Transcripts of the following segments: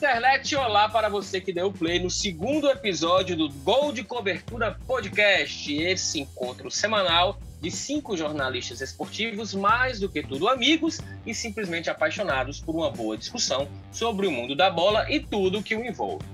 internet, olá para você que deu play no segundo episódio do Gol de Cobertura Podcast, esse encontro semanal de cinco jornalistas esportivos, mais do que tudo amigos e simplesmente apaixonados por uma boa discussão sobre o mundo da bola e tudo que o envolve.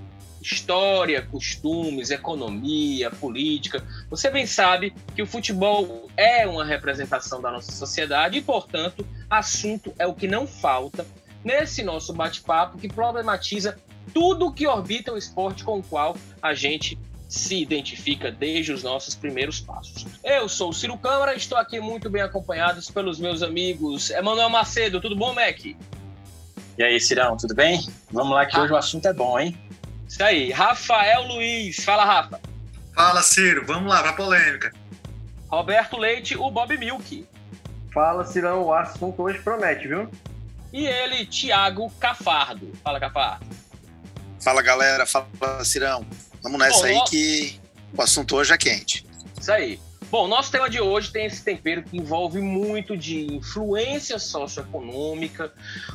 História, costumes, economia, política. Você bem sabe que o futebol é uma representação da nossa sociedade e, portanto, assunto é o que não falta nesse nosso bate-papo que problematiza tudo que orbita o esporte com o qual a gente se identifica desde os nossos primeiros passos. Eu sou o Ciro Câmara, estou aqui muito bem acompanhado pelos meus amigos Emanuel Macedo. Tudo bom, Mac? E aí, Cirão, tudo bem? Vamos lá que ah. hoje o assunto é bom, hein? Isso aí. Rafael Luiz. Fala, Rafa. Fala, Ciro. Vamos lá, pra polêmica. Roberto Leite, o Bob Milk. Fala, Cirão. O assunto hoje promete, viu? E ele, Thiago Cafardo. Fala, Cafardo. Fala, galera. Fala, Cirão. Vamos nessa Bom, aí que o assunto hoje é quente. Isso aí. Bom, nosso tema de hoje tem esse tempero que envolve muito de influência socioeconômica,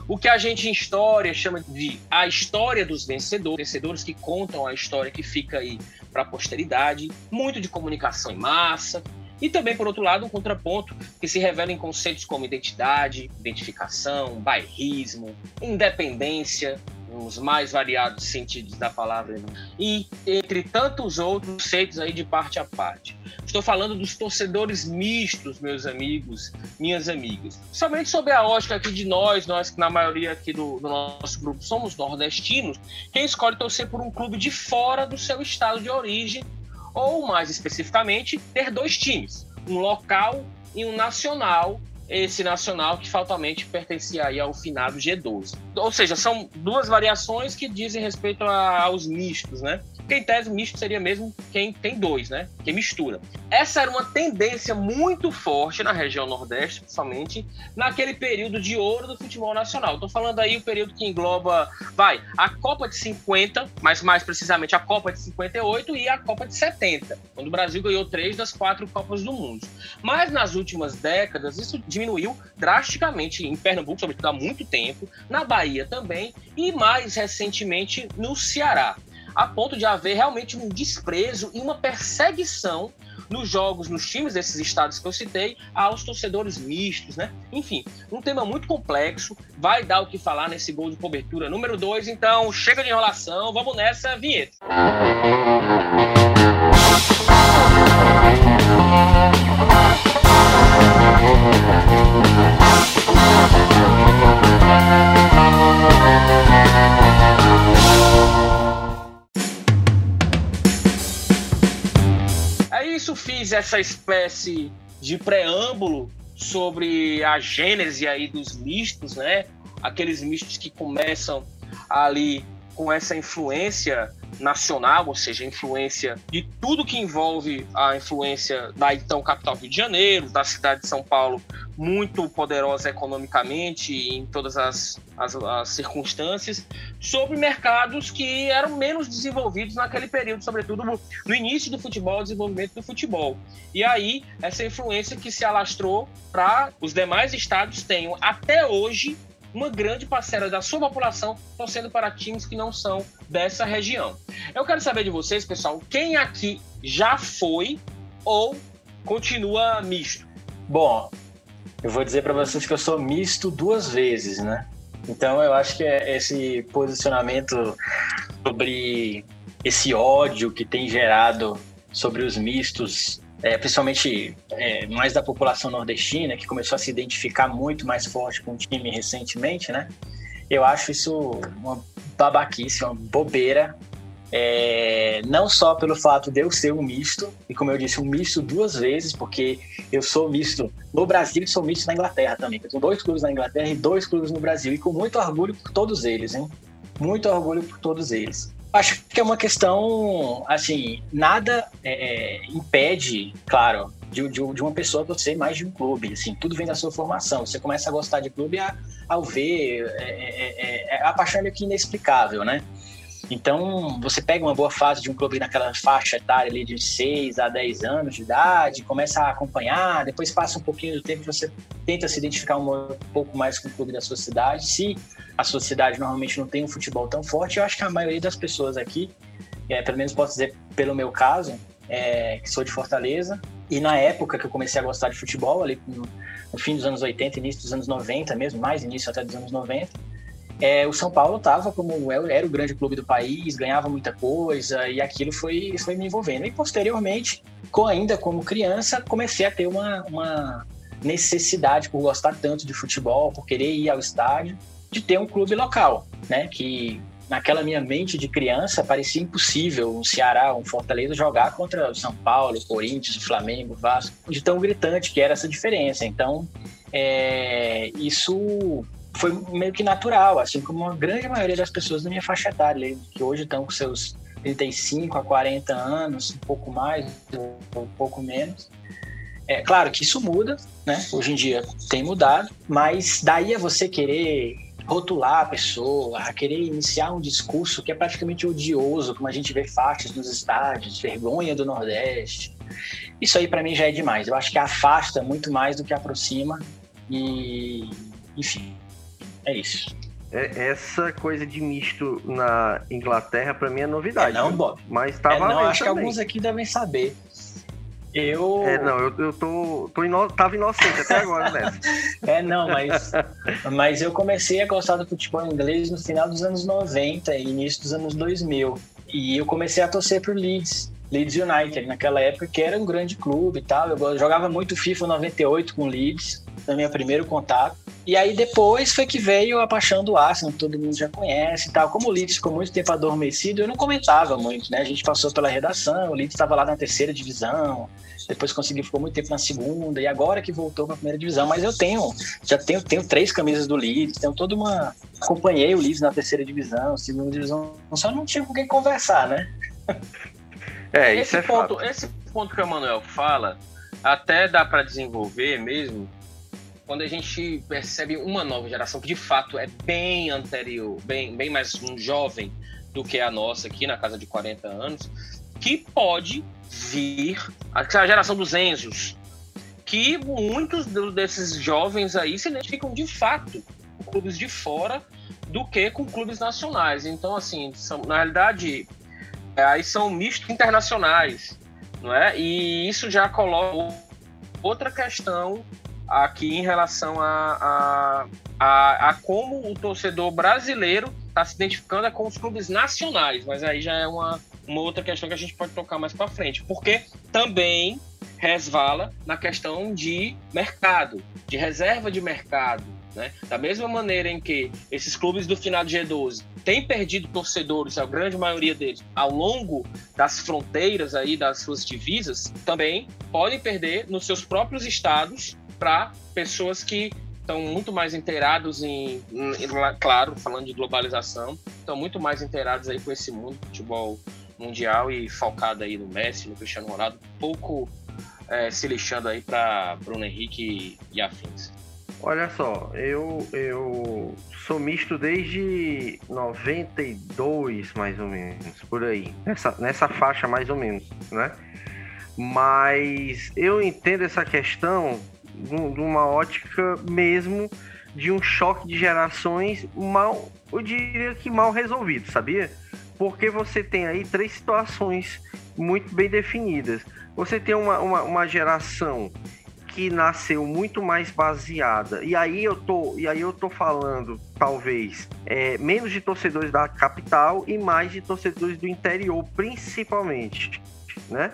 o que a gente em história chama de a história dos vencedores, vencedores que contam a história que fica aí para a posteridade, muito de comunicação em massa, e também, por outro lado, um contraponto que se revela em conceitos como identidade, identificação, bairrismo, independência, nos mais variados sentidos da palavra, e entre tantos outros conceitos aí de parte a parte. Estou falando dos torcedores mistos, meus amigos, minhas amigas. Somente sobre a ótica aqui de nós, nós que na maioria aqui do, do nosso grupo somos nordestinos, quem escolhe torcer por um clube de fora do seu estado de origem, ou mais especificamente, ter dois times, um local e um nacional esse nacional que fatalmente pertencia aí ao finado G12. Ou seja, são duas variações que dizem respeito a, aos mistos, né? Porque em tese misto seria mesmo quem tem dois, né? Quem mistura. Essa era uma tendência muito forte na região Nordeste, principalmente naquele período de ouro do futebol nacional. Estou falando aí o período que engloba, vai, a Copa de 50, mas mais precisamente a Copa de 58 e a Copa de 70, quando o Brasil ganhou três das quatro Copas do Mundo. Mas nas últimas décadas isso diminuiu drasticamente em Pernambuco, sobretudo há muito tempo, na Bahia também e mais recentemente no Ceará a ponto de haver realmente um desprezo e uma perseguição nos jogos, nos times desses estados que eu citei, aos torcedores mistos, né? Enfim, um tema muito complexo, vai dar o que falar nesse gol de cobertura número 2, então chega de enrolação, vamos nessa vinheta. Isso fiz essa espécie de preâmbulo sobre a gênese aí dos mistos, né? Aqueles mistos que começam ali com essa influência nacional, ou seja, influência de tudo que envolve a influência da então capital Rio de Janeiro, da cidade de São Paulo, muito poderosa economicamente em todas as, as, as, circunstâncias, sobre mercados que eram menos desenvolvidos naquele período, sobretudo no início do futebol, desenvolvimento do futebol. E aí, essa influência que se alastrou para os demais estados tenham até hoje uma grande parcela da sua população torcendo para times que não são dessa região. Eu quero saber de vocês, pessoal, quem aqui já foi ou continua misto? Bom, eu vou dizer para vocês que eu sou misto duas vezes, né? Então eu acho que é esse posicionamento sobre esse ódio que tem gerado sobre os mistos é, principalmente é, mais da população nordestina, que começou a se identificar muito mais forte com o time recentemente, né? Eu acho isso uma babaquice, uma bobeira. É, não só pelo fato de eu ser um misto, e como eu disse, um misto duas vezes, porque eu sou misto no Brasil e sou misto na Inglaterra também. Eu tenho dois clubes na Inglaterra e dois clubes no Brasil, e com muito orgulho por todos eles, hein? Muito orgulho por todos eles. Acho que é uma questão, assim, nada é, é, impede, claro, de, de, de, uma pessoa torcer mais de um clube. Assim, tudo vem da sua formação. Você começa a gostar de clube a, ao ver, é, é, é, é a paixão é meio que inexplicável, né? Então, você pega uma boa fase de um clube naquela faixa etária ali de 6 a 10 anos de idade, começa a acompanhar, depois passa um pouquinho do tempo, você tenta se identificar um pouco mais com o clube da sua cidade. Se a sua cidade normalmente não tem um futebol tão forte, eu acho que a maioria das pessoas aqui, é, pelo menos posso dizer pelo meu caso, é, que sou de Fortaleza, e na época que eu comecei a gostar de futebol, ali no, no fim dos anos 80, início dos anos 90 mesmo, mais início até dos anos 90, é, o São Paulo estava como era o grande clube do país, ganhava muita coisa e aquilo foi, foi me envolvendo. E posteriormente, com, ainda como criança, comecei a ter uma, uma necessidade por gostar tanto de futebol, por querer ir ao estádio, de ter um clube local, né? Que naquela minha mente de criança parecia impossível um Ceará, um Fortaleza jogar contra o São Paulo, o Corinthians, o Flamengo, o Vasco, de tão gritante que era essa diferença. Então, é, isso foi meio que natural, assim como a grande maioria das pessoas da minha faixa etária, que hoje estão com seus 35 a 40 anos, um pouco mais ou um pouco menos. É claro que isso muda, né? Hoje em dia tem mudado, mas daí a você querer rotular a pessoa, a querer iniciar um discurso que é praticamente odioso, como a gente vê faixas nos estádios, vergonha do Nordeste. Isso aí para mim já é demais. Eu acho que afasta muito mais do que aproxima e, enfim, é isso. É, essa coisa de misto na Inglaterra, para mim, é novidade. É não, Bob. Mas tá é, Não, acho também. que alguns aqui devem saber. Eu. É, não, eu, eu tô. tô ino... Tava inocente até agora nessa. é, não, mas. mas eu comecei a gostar do futebol inglês no final dos anos 90 e início dos anos 2000. E eu comecei a torcer por Leeds. Leeds United, naquela época, que era um grande clube e tal. Eu jogava muito FIFA 98 com Leeds, no meu primeiro contato. E aí depois foi que veio a paixão do Arsenal, todo mundo já conhece e tal. Como o Leeds ficou muito tempo adormecido, eu não comentava muito, né? A gente passou pela redação, o Leeds estava lá na terceira divisão, depois conseguiu, ficou muito tempo na segunda, e agora que voltou para a primeira divisão. Mas eu tenho, já tenho, tenho três camisas do Leeds, tenho toda uma... Acompanhei o Leeds na terceira divisão, segunda divisão, só não tinha com quem conversar, né? É, isso esse é ponto, fato. Esse ponto que o Manuel fala, até dá para desenvolver mesmo, quando a gente percebe uma nova geração que de fato é bem anterior, bem, bem mais um jovem do que a nossa aqui na casa de 40 anos, que pode vir a geração dos Enzos, que muitos desses jovens aí se identificam de fato com clubes de fora do que com clubes nacionais. Então, assim, são, na realidade, aí são mistos internacionais, não é? E isso já coloca outra questão aqui em relação a, a, a, a como o torcedor brasileiro está se identificando com os clubes nacionais, mas aí já é uma, uma outra questão que a gente pode tocar mais para frente, porque também resvala na questão de mercado, de reserva de mercado. Né? Da mesma maneira em que esses clubes do final de G12 têm perdido torcedores, a grande maioria deles, ao longo das fronteiras aí das suas divisas, também podem perder nos seus próprios estados para pessoas que estão muito mais inteirados em, em, claro, falando de globalização, estão muito mais inteirados aí com esse mundo do futebol mundial e focado aí no Messi, no Cristiano Ronaldo, pouco é, se lixando aí para Bruno Henrique e afins. Olha só, eu, eu sou misto desde 92, mais ou menos, por aí. Nessa, nessa faixa, mais ou menos, né? Mas eu entendo essa questão de uma ótica mesmo de um choque de gerações mal, eu diria que mal resolvido, sabia? Porque você tem aí três situações muito bem definidas. Você tem uma, uma, uma geração que nasceu muito mais baseada. E aí eu tô, e aí eu tô falando, talvez, é, menos de torcedores da capital e mais de torcedores do interior, principalmente, né?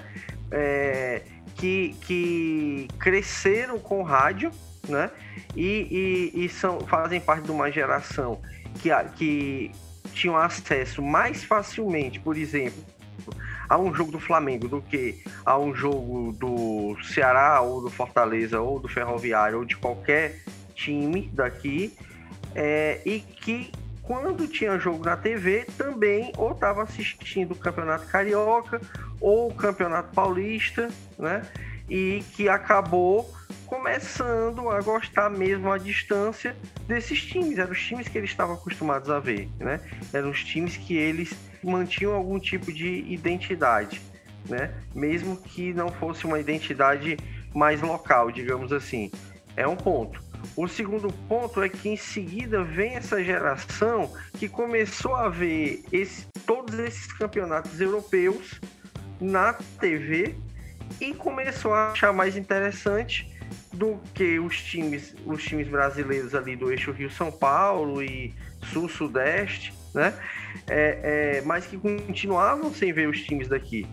É, que, que cresceram com rádio, né? E, e, e, são, fazem parte de uma geração que, que tinham acesso mais facilmente, por exemplo, a um jogo do Flamengo do que a um jogo do Ceará ou do Fortaleza ou do Ferroviário ou de qualquer time daqui é, e que quando tinha jogo na TV também ou estava assistindo o Campeonato Carioca ou o Campeonato Paulista, né? E que acabou começando a gostar mesmo à distância desses times. Eram os times que eles estavam acostumados a ver, né? Eram os times que eles mantinham algum tipo de identidade, né? Mesmo que não fosse uma identidade mais local, digamos assim. É um ponto. O segundo ponto é que em seguida vem essa geração que começou a ver esse, todos esses campeonatos europeus na TV e começou a achar mais interessante do que os times, os times brasileiros ali do eixo Rio São Paulo e Sul Sudeste, né? É, é, mas que continuavam sem ver os times daqui.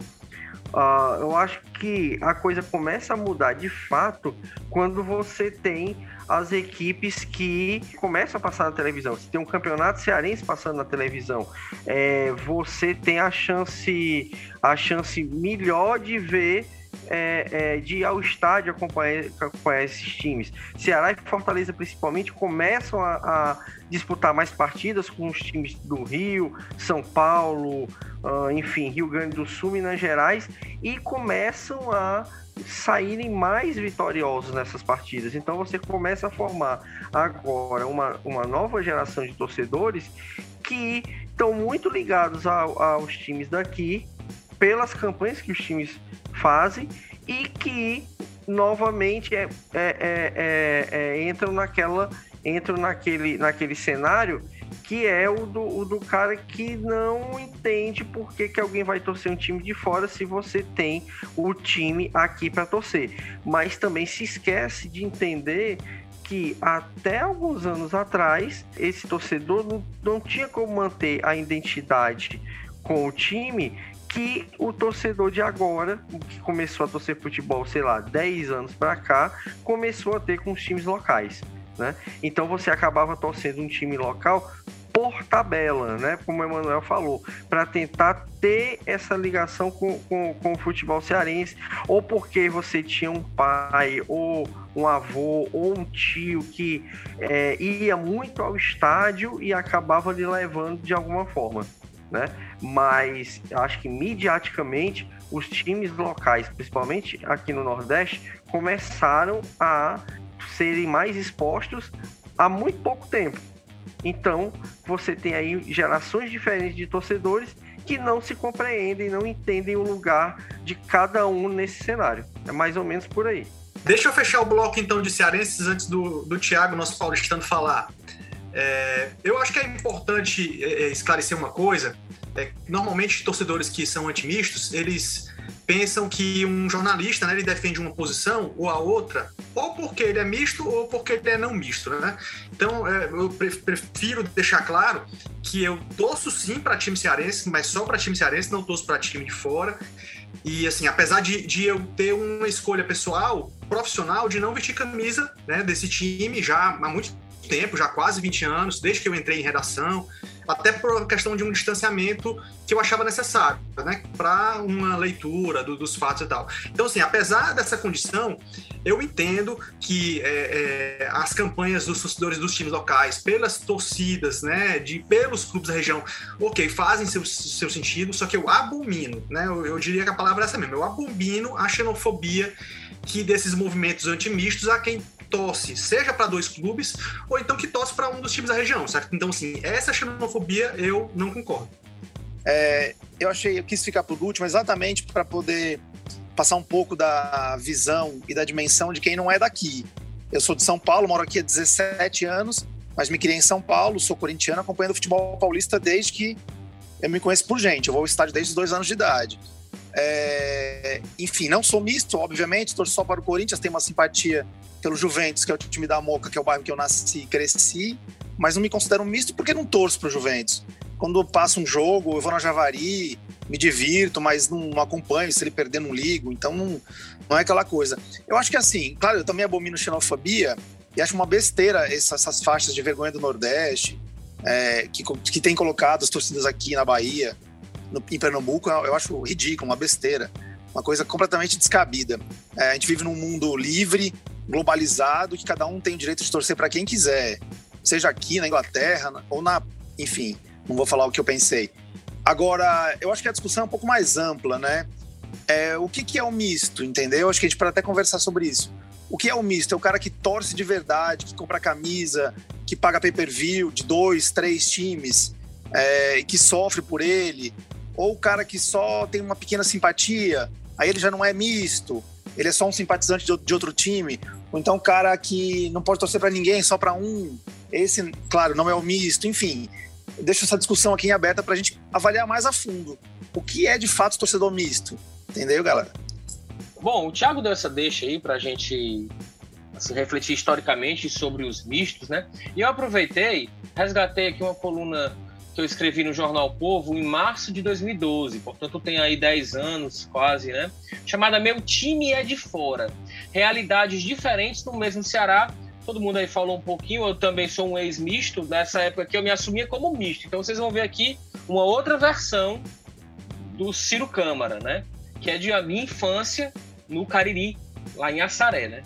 Uh, eu acho que a coisa começa a mudar de fato quando você tem as equipes que começam a passar na televisão. Você tem um campeonato cearense passando na televisão, é, você tem a chance, a chance melhor de ver é, é, de ir ao estádio acompanhar, acompanhar esses times. Ceará e Fortaleza, principalmente, começam a, a, disputar mais partidas com os times do Rio, São Paulo, uh, enfim, Rio Grande do Sul, Minas Gerais, e começam a saírem mais vitoriosos nessas partidas. Então você começa a formar agora uma, uma nova geração de torcedores que estão muito ligados ao, aos times daqui, pelas campanhas que os times fazem e que novamente é, é, é, é, é entram naquela entram naquele, naquele cenário que é o do, o do cara que não entende por que, que alguém vai torcer um time de fora se você tem o time aqui para torcer. Mas também se esquece de entender que até alguns anos atrás esse torcedor não, não tinha como manter a identidade com o time que o torcedor de agora, que começou a torcer futebol, sei lá, 10 anos para cá, começou a ter com os times locais. Né? Então você acabava torcendo um time local por tabela, né? Como o Emanuel falou, para tentar ter essa ligação com, com, com, o futebol cearense, ou porque você tinha um pai, ou um avô, ou um tio que é, ia muito ao estádio e acabava lhe levando de alguma forma. Né? Mas acho que mediaticamente os times locais, principalmente aqui no Nordeste, começaram a serem mais expostos há muito pouco tempo. Então, você tem aí gerações diferentes de torcedores que não se compreendem, não entendem o lugar de cada um nesse cenário. É mais ou menos por aí. Deixa eu fechar o bloco então de cearenses antes do, do Thiago, nosso paulistano, falar. É, eu acho que é importante é, é esclarecer uma coisa. É, normalmente, torcedores que são antimistos, eles pensam que um jornalista, né, ele defende uma posição ou a outra, ou porque ele é misto ou porque ele é não misto, né? Então, é, eu prefiro deixar claro que eu torço sim para time cearense, mas só para time cearense, não torço para time de fora. E assim, apesar de, de eu ter uma escolha pessoal, profissional, de não vestir camisa né, desse time já há muito tempo, já quase 20 anos, desde que eu entrei em redação, até por questão de um distanciamento que eu achava necessário, né, para uma leitura do, dos fatos e tal. Então, assim, apesar dessa condição, eu entendo que é, é, as campanhas dos torcedores dos times locais, pelas torcidas, né, de pelos clubes da região, ok, fazem seu, seu sentido, só que eu abomino, né, eu, eu diria que a palavra é essa mesmo, eu abomino a xenofobia que desses movimentos antimistos a quem torce, seja para dois clubes, ou então que torce para um dos times da região, certo? Então, assim, essa xenofobia eu não concordo. É, eu achei, eu quis ficar por último exatamente para poder passar um pouco da visão e da dimensão de quem não é daqui. Eu sou de São Paulo, moro aqui há 17 anos, mas me criei em São Paulo, sou corintiano, acompanhando o futebol paulista desde que eu me conheço por gente. Eu vou ao estádio desde os dois anos de idade. É, enfim, não sou misto, obviamente, torço só para o Corinthians, tenho uma simpatia pelo Juventus, que é o time da Moca, que é o bairro que eu nasci e cresci, mas não me considero misto porque não torço para o Juventus. Quando eu passo um jogo, eu vou na Javari, me divirto, mas não, acompanho, se ele perder, não ligo, então não, não é aquela coisa. Eu acho que assim, claro, eu também abomino xenofobia e acho uma besteira essas, essas faixas de vergonha do Nordeste, é, que, que tem colocado as torcidas aqui na Bahia, no, em Pernambuco, eu acho ridículo, uma besteira, uma coisa completamente descabida. É, a gente vive num mundo livre, globalizado, que cada um tem o direito de torcer para quem quiser, seja aqui na Inglaterra ou na. Enfim, não vou falar o que eu pensei. Agora, eu acho que a discussão é um pouco mais ampla, né? É, o que, que é o misto, entendeu? Acho que a gente pode até conversar sobre isso. O que é o misto? É o cara que torce de verdade, que compra camisa, que paga pay-per-view de dois, três times, é, que sofre por ele, ou o cara que só tem uma pequena simpatia, aí ele já não é misto, ele é só um simpatizante de, de outro time, ou então o cara que não pode torcer para ninguém, só para um, esse, claro, não é o misto, enfim. Deixo essa discussão aqui em aberta para a gente avaliar mais a fundo o que é de fato torcedor misto, entendeu, galera? Bom, o Thiago deu essa deixa aí para a gente assim, refletir historicamente sobre os mistos, né? E eu aproveitei, resgatei aqui uma coluna que eu escrevi no Jornal Povo em março de 2012, portanto tem aí 10 anos quase, né? Chamada Meu Time é de Fora. Realidades diferentes no mesmo Ceará. Todo mundo aí falou um pouquinho, eu também sou um ex-misto, nessa época que eu me assumia como misto. Então vocês vão ver aqui uma outra versão do Ciro Câmara, né? Que é de a minha infância no Cariri, lá em Assaré, né?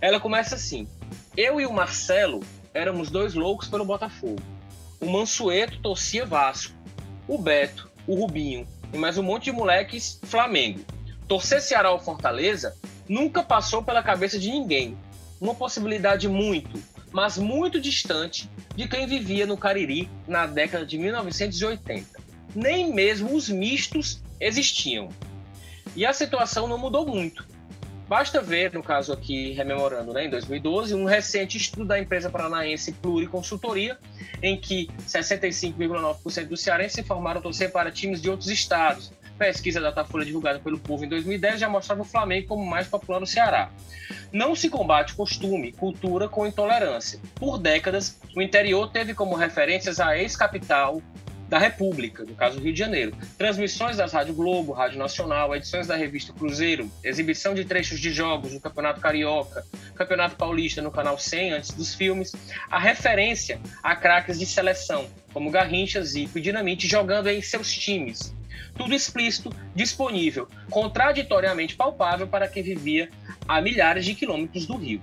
Ela começa assim: Eu e o Marcelo éramos dois loucos pelo Botafogo o Mansueto torcia Vasco, o Beto, o Rubinho e mais um monte de moleques Flamengo. Torcer Ceará ou Fortaleza nunca passou pela cabeça de ninguém. Uma possibilidade muito, mas muito distante de quem vivia no Cariri na década de 1980. Nem mesmo os mistos existiam. E a situação não mudou muito. Basta ver, no caso aqui, rememorando, né, em 2012, um recente estudo da empresa paranaense Pluriconsultoria, em que 65,9% dos cearenses informaram torcer para times de outros estados. Pesquisa da Datafolha divulgada pelo Povo em 2010 já mostrava o Flamengo como mais popular no Ceará. Não se combate costume, cultura com intolerância. Por décadas, o interior teve como referências a ex-capital, da República, no caso do Rio de Janeiro. Transmissões das Rádio Globo, Rádio Nacional, edições da revista Cruzeiro, exibição de trechos de jogos no Campeonato Carioca, Campeonato Paulista no Canal 100 antes dos filmes, a referência a craques de seleção, como Garrincha, Zico e Dinamite jogando em seus times. Tudo explícito, disponível, contraditoriamente palpável para quem vivia a milhares de quilômetros do Rio.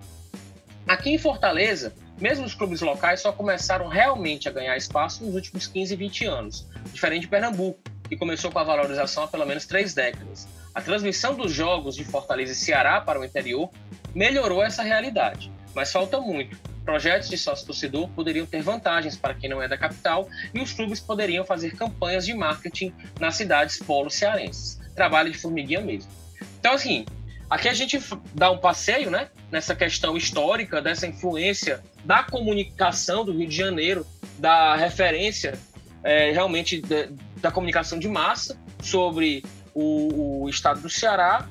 Aqui em Fortaleza, mesmo os clubes locais só começaram realmente a ganhar espaço nos últimos 15, 20 anos, diferente de Pernambuco, que começou com a valorização há pelo menos três décadas. A transmissão dos jogos de Fortaleza e Ceará para o interior melhorou essa realidade, mas falta muito. Projetos de sócio-torcedor poderiam ter vantagens para quem não é da capital e os clubes poderiam fazer campanhas de marketing nas cidades polo cearenses. Trabalho de formiguinha mesmo. Então, assim, Aqui a gente dá um passeio, né, nessa questão histórica dessa influência da comunicação do Rio de Janeiro, da referência é, realmente de, da comunicação de massa sobre o, o, estado do Ceará,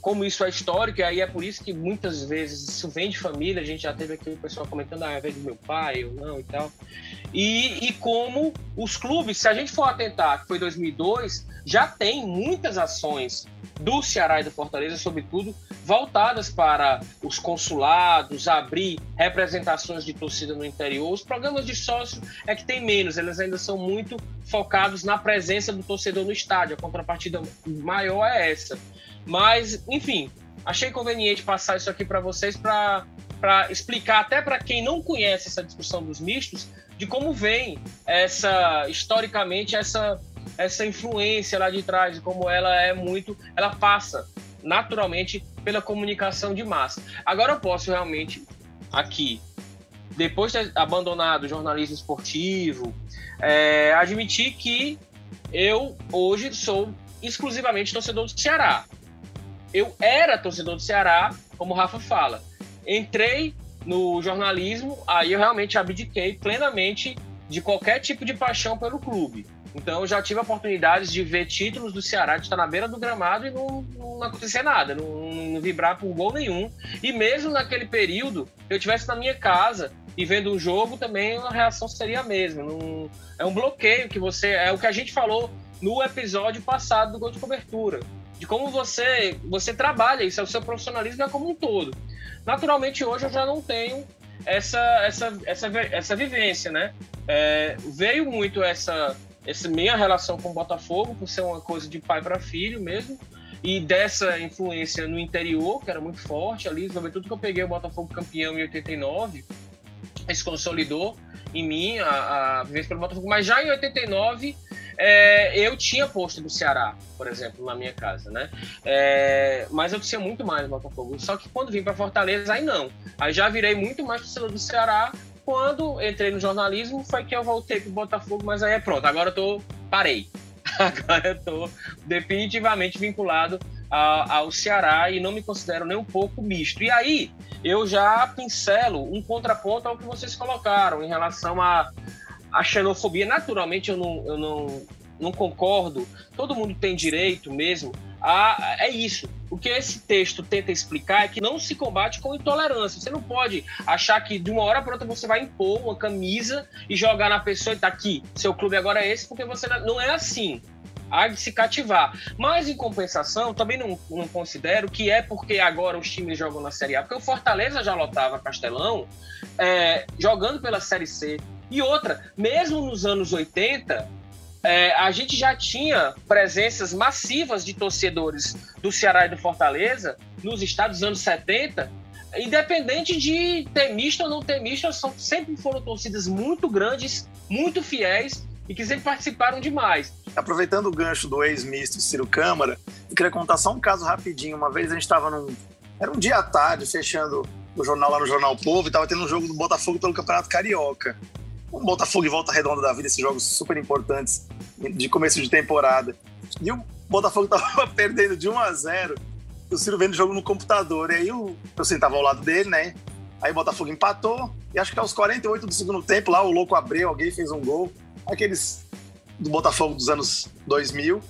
como isso é histórico, e aí é por isso que muitas vezes isso vem de família, a gente já teve aqui o pessoal comentando, ah, vem do meu pai ou não e tal, e, e como os clubes, se a gente for atentar, que foi 2002, já tem muitas ações do Ceará e do Fortaleza, sobretudo, voltadas para os consulados, abrir representações de torcida no interior. Os programas de sócio é que tem menos, eles ainda são muito focados na presença do torcedor no estádio. A contrapartida maior é essa. Mas, enfim, achei conveniente passar isso aqui para vocês para explicar até para quem não conhece essa discussão dos mistos de como vem essa historicamente essa essa influência lá de trás, como ela é muito, ela passa naturalmente pela comunicação de massa. Agora eu posso realmente aqui, depois de abandonado o jornalismo esportivo, é, admitir que eu hoje sou exclusivamente torcedor do Ceará. Eu era torcedor do Ceará, como o Rafa fala. Entrei no jornalismo, aí eu realmente abdiquei plenamente de qualquer tipo de paixão pelo clube. Então eu já tive oportunidades de ver títulos do Ceará de estar na beira do gramado e não, não acontecer nada, não, não, vibrar por gol nenhum. E mesmo naquele período, eu estivesse na minha casa e vendo o jogo, também a reação seria a mesma. Não, é um bloqueio que você. É o que a gente falou no episódio passado do Gol de Cobertura. De como você, você trabalha, isso é o seu profissionalismo é como um todo. Naturalmente, hoje eu já não tenho essa, essa, essa, essa vivência, né? É, veio muito essa essa minha relação com o Botafogo, por ser uma coisa de pai para filho mesmo, e dessa influência no interior, que era muito forte ali, sobretudo que eu peguei o Botafogo campeão em 89, isso consolidou em mim a, a vivência pelo Botafogo. Mas já em 89, é, eu tinha posto do Ceará, por exemplo, na minha casa, né? É, mas eu tinha muito mais Botafogo. Só que quando vim para Fortaleza, aí não. Aí já virei muito mais torcedor do Ceará quando entrei no jornalismo foi que eu voltei pro Botafogo, mas aí é pronto, agora eu tô. parei. Agora eu tô definitivamente vinculado ao Ceará e não me considero nem um pouco misto. E aí eu já pincelo um contraponto ao que vocês colocaram em relação à, à xenofobia. Naturalmente eu não, eu não, não concordo, todo mundo tem direito mesmo a. É isso. O que esse texto tenta explicar é que não se combate com intolerância. Você não pode achar que de uma hora para outra você vai impor uma camisa e jogar na pessoa e tá aqui, seu clube agora é esse, porque você não é assim há de se cativar. Mas, em compensação, também não, não, considero que é porque agora os times jogam na Série A, porque o Fortaleza já lotava Castelão é, jogando pela Série C. E outra, mesmo nos anos 80, é, a gente já tinha presenças massivas de torcedores do Ceará e do Fortaleza nos estados dos anos 70, independente de ter misto ou não ter misto, são, sempre foram torcidas muito grandes, muito fiéis e que sempre participaram demais. Aproveitando o gancho do ex-misto Ciro Câmara, eu queria contar só um caso rapidinho. Uma vez a gente estava num. Era um dia à tarde, fechando o jornal lá no Jornal Povo, e estava tendo um jogo do Botafogo pelo Campeonato Carioca um Botafogo e Volta Redonda da vida, esses jogos super importantes de começo de temporada. E o Botafogo tava perdendo de 1 a 0 o Ciro vendo o jogo no computador. E aí eu, eu sentava ao lado dele, né? Aí o Botafogo empatou, e acho que aos 48 do segundo tempo, lá o louco abriu, alguém fez um gol. Aqueles do Botafogo dos anos 2000.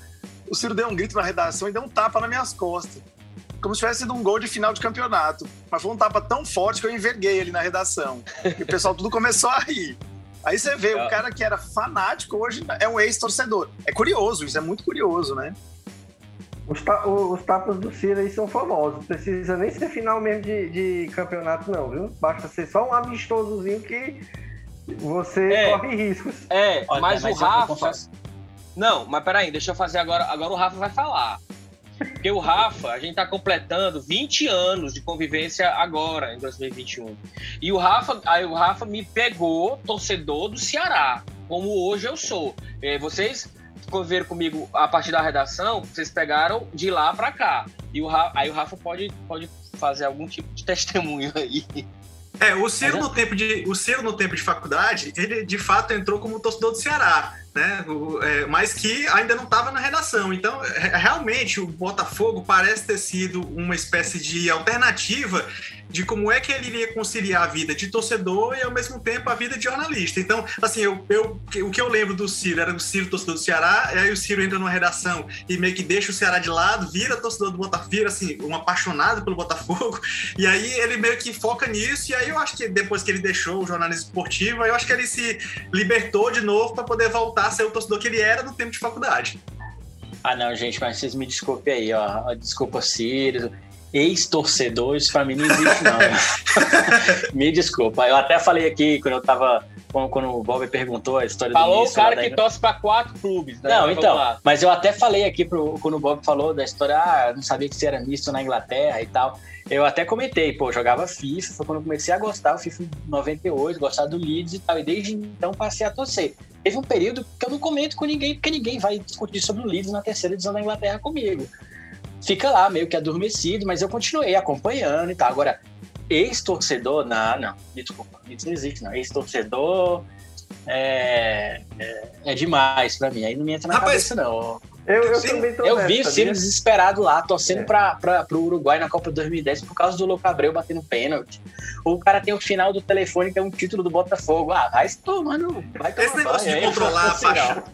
O Ciro deu um grito na redação e deu um tapa nas minhas costas. Como se tivesse sido um gol de final de campeonato. Mas foi um tapa tão forte que eu enverguei ali na redação. E o pessoal tudo começou a rir. Aí você vê, o cara que era fanático hoje é um ex-torcedor. É curioso, isso é muito curioso, né? Os, ta os tapas do Ciro aí são famosos. Não precisa nem ser final mesmo de, de campeonato, não, viu? Basta ser só um amistosozinho que você é, corre riscos. É, Olha, mas, mas o Rafa. Não, mas peraí, deixa eu fazer agora. Agora o Rafa vai falar. Porque o Rafa, a gente está completando 20 anos de convivência agora, em 2021. E o Rafa, aí o Rafa me pegou torcedor do Ceará, como hoje eu sou. E vocês conviveram comigo a partir da redação, vocês pegaram de lá para cá. E o Rafa, aí o Rafa pode, pode fazer algum tipo de testemunho aí. É, o Ciro, no tempo de, o Ciro no tempo de faculdade, ele de fato entrou como torcedor do Ceará né? O, é, mas que ainda não estava na redação. Então, é, realmente, o Botafogo parece ter sido uma espécie de alternativa de como é que ele iria conciliar a vida de torcedor e ao mesmo tempo a vida de jornalista. Então, assim, eu, eu, o que eu lembro do Ciro era o Ciro torcedor do Ceará, e aí o Ciro entra numa redação e meio que deixa o Ceará de lado, vira torcedor do Botafogo, assim, um apaixonado pelo Botafogo, e aí ele meio que foca nisso, e aí eu acho que depois que ele deixou o jornalismo esportivo, eu acho que ele se libertou de novo para poder voltar a ser o torcedor que ele era no tempo de faculdade. Ah, não, gente, mas vocês me desculpem aí, ó. Desculpa, Ciro ex-torcedor, isso pra mim não existe, não. Me desculpa. Eu até falei aqui quando eu tava. Quando, o Bob perguntou a história Falou do Falou o cara que torce pra quatro clubes, né? Não, então. Mas eu até falei aqui pro, quando o Bob falou da história, ah, não sabia que você era misto na Inglaterra e tal. Eu até comentei, pô, jogava FIFA, foi quando eu comecei a gostar, o FIFA 98, gostar do Leeds e tal. E desde então passei a torcer. Teve um período que eu não comento com ninguém, porque ninguém vai discutir sobre o Leeds na terceira edição da Inglaterra comigo fica lá meio que adormecido, mas eu continuei acompanhando e tal. Agora, ex-torcedor, não, não, desculpa, isso não existe, não. Ex-torcedor é, é, é, demais pra mim, aí não me entra na Rapaz, cabeça, não. Eu, eu também tô Eu nessa, vi o Ciro desesperado lá, torcendo é. pra, pra, pro Uruguai na Copa 2010 por causa do Louco Abreu batendo pênalti. O cara tem o final do telefone que é um título do Botafogo. Ah, vai tomando. Vai Esse negócio de controlar a paixão.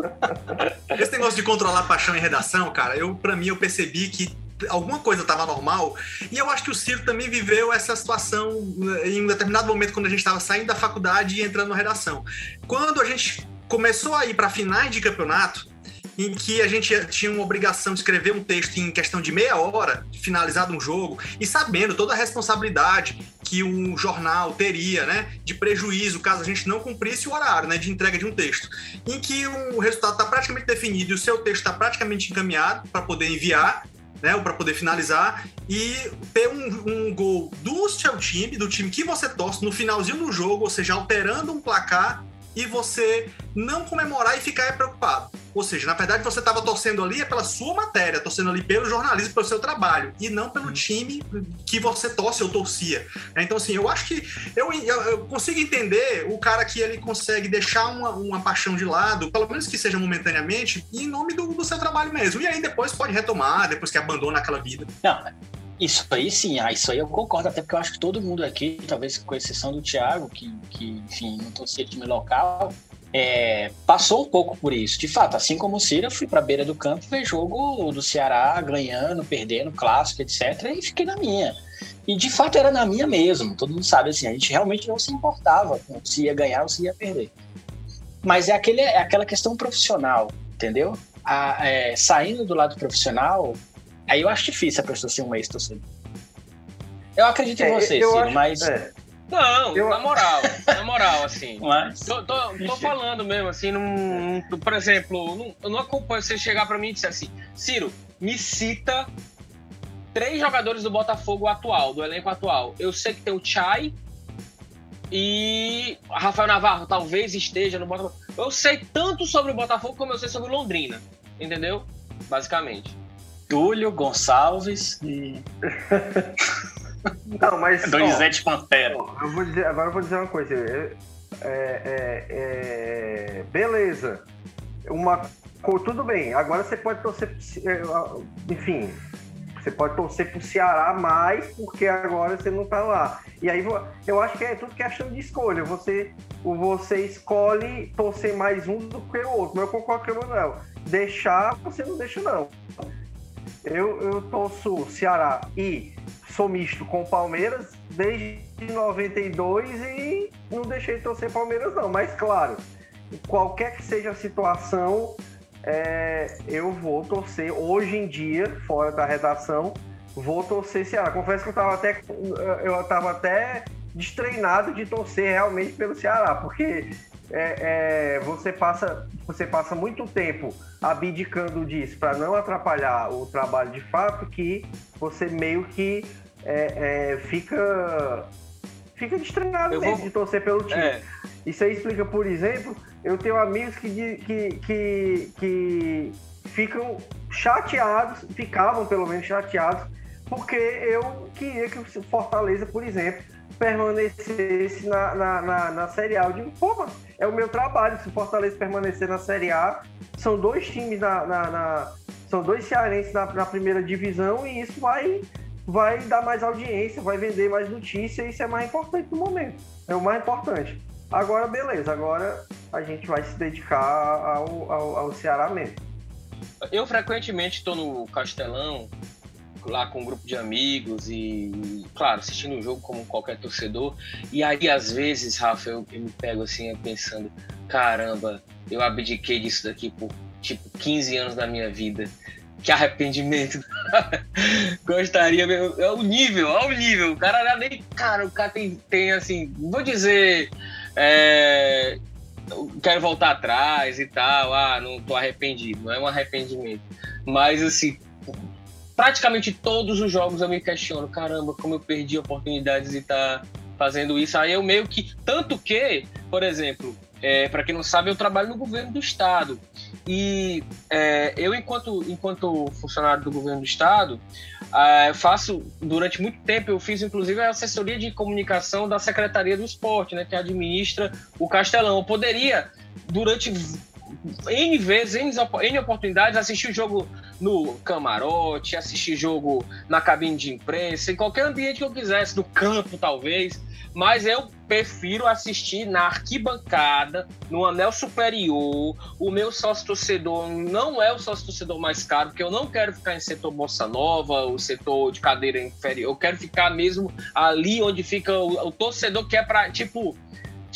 Esse negócio de controlar a paixão em redação, cara, eu, pra mim, eu percebi que alguma coisa estava normal. E eu acho que o Ciro também viveu essa situação eh, em um determinado momento quando a gente estava saindo da faculdade e entrando na redação. Quando a gente começou a ir para finais de campeonato, em que a gente tinha uma obrigação de escrever um texto em questão de meia hora, finalizado um jogo, e sabendo toda a responsabilidade que um jornal teria, né, de prejuízo caso a gente não cumprisse o horário, né, de entrega de um texto, em que o resultado está praticamente definido e o seu texto está praticamente encaminhado para poder enviar, né, para poder finalizar e ter um, um, gol do seu time, do time que você torce no finalzinho do jogo, ou seja, alterando um placar e você não comemorar e ficar preocupado. Ou seja, na verdade você estava torcendo ali é pela sua matéria, torcendo ali pelo jornalismo, pelo seu trabalho, e não pelo time que você torce ou torcia. Né? Então, assim, eu acho que eu, eu, eu, consigo entender o cara que ele consegue deixar uma, uma paixão de lado, pelo menos que seja momentaneamente, em nome do, do seu trabalho mesmo. E aí depois pode retomar, depois que abandona aquela vida. Não, isso aí sim, ah, isso aí eu concordo, até porque eu acho que todo mundo aqui, talvez com exceção do Thiago, que, que enfim, não torcia time local, é, passou um pouco por isso. De fato, assim como o Ciro, eu fui para a beira do campo ver jogo do Ceará ganhando, perdendo, clássico, etc. E fiquei na minha. E de fato era na minha mesmo. Todo mundo sabe assim, a gente realmente não se importava se ia ganhar ou se ia perder. Mas é, aquele, é aquela questão profissional, entendeu? A, é, saindo do lado profissional, Aí eu acho difícil a pessoa ser um ex-torcedor. Eu acredito é, em você, Ciro, acho, mas. Não, eu... na moral, na moral, assim. Mas... Tô, tô, tô falando mesmo, assim, num, num, por exemplo, num, eu não acompanho você chegar para mim e dizer assim, Ciro, me cita três jogadores do Botafogo atual, do elenco atual. Eu sei que tem o Chai e Rafael Navarro talvez esteja no Botafogo. Eu sei tanto sobre o Botafogo como eu sei sobre o Londrina, entendeu? Basicamente. Túlio Gonçalves e. Não, mas. Donizete Pantera. Eu vou dizer, agora eu vou dizer uma coisa. É, é, é, beleza. Uma, tudo bem. Agora você pode torcer. É, Enfim, você pode torcer pro Ceará mais, porque agora você não tá lá. E aí eu acho que é tudo questão de escolha. Você, você escolhe torcer mais um do que o outro. Mas eu concordo com o Manuel. Deixar, você não deixa, não. Eu, eu torço Ceará e sou misto com o Palmeiras desde 92 e não deixei de torcer Palmeiras não. Mas claro, qualquer que seja a situação, é, eu vou torcer hoje em dia, fora da redação, vou torcer Ceará. Confesso que eu estava até eu tava até destreinado de torcer realmente pelo Ceará, porque é, é, você, passa, você passa muito tempo abdicando disso para não atrapalhar o trabalho de fato que você meio que é, é fica fica destreinado vou... de torcer pelo time. É. Isso aí explica, por exemplo, eu tenho amigos que, que, que, que ficam chateados, ficavam pelo menos chateados, porque eu queria que o Fortaleza, por exemplo, permanecesse na, na, na, na Série A. Eu digo, pô, mano, é o meu trabalho. Se o Fortaleza permanecer na Série A, são dois times na. na, na são dois cearenses na, na, primeira divisão e isso vai, vai dar mais audiência, vai vender mais notícia e isso é mais importante no momento. É o mais importante. Agora, beleza, agora a gente vai se dedicar ao, ao, ao Ceará mesmo. Eu frequentemente estou no Castelão lá com um grupo de amigos e, claro, assistindo o jogo como qualquer torcedor. E aí, às vezes, Rafa, eu, eu me pego assim pensando: caramba, eu abdiquei disso daqui por tipo 15 anos da minha vida. Que arrependimento. Gostaria mesmo. É o nível, é o nível. O cara era nem. Cara, o cara tem, tem assim, vou dizer. É, quero voltar atrás e tal. Ah, não tô arrependido. Não é um arrependimento. Mas, assim, praticamente todos os jogos eu me questiono, caramba, como eu perdi oportunidades de estar tá fazendo isso. Aí eu meio que. Tanto que, por exemplo, é, para quem não sabe, eu trabalho no governo do estado. E é, eu, enquanto, enquanto funcionário do governo do estado, é, faço, durante muito tempo, eu fiz inclusive a assessoria de comunicação da Secretaria do Esporte, né, que administra o Castelão. Eu poderia, durante N vezes, N, oportunidades, assistir o jogo no camarote, assistir jogo na cabine de imprensa, em qualquer ambiente que eu quisesse, no campo talvez, mas eu prefiro assistir na arquibancada, no anel superior. O meu sócio torcedor não é o sócio torcedor mais caro, porque eu não quero ficar em setor bossa nova, o setor de cadeira inferior. Eu quero ficar mesmo ali onde fica o, o torcedor que é para tipo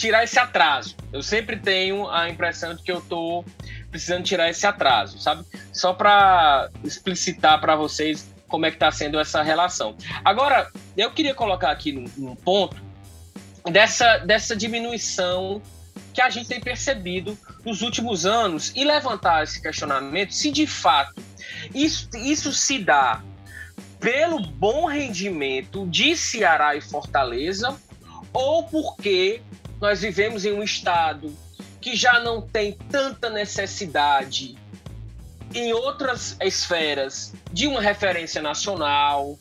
tirar esse atraso. Eu sempre tenho a impressão de que eu tô precisando tirar esse atraso, sabe? Só para explicitar para vocês como é que está sendo essa relação. Agora, eu queria colocar aqui um, ponto dessa, dessa diminuição que a gente tem percebido nos últimos anos e levantar esse questionamento se de fato isso, isso se dá pelo bom rendimento de Ceará e Fortaleza ou porque nós vivemos em um estado que já não tem tanta necessidade em outras esferas de uma referência nacional.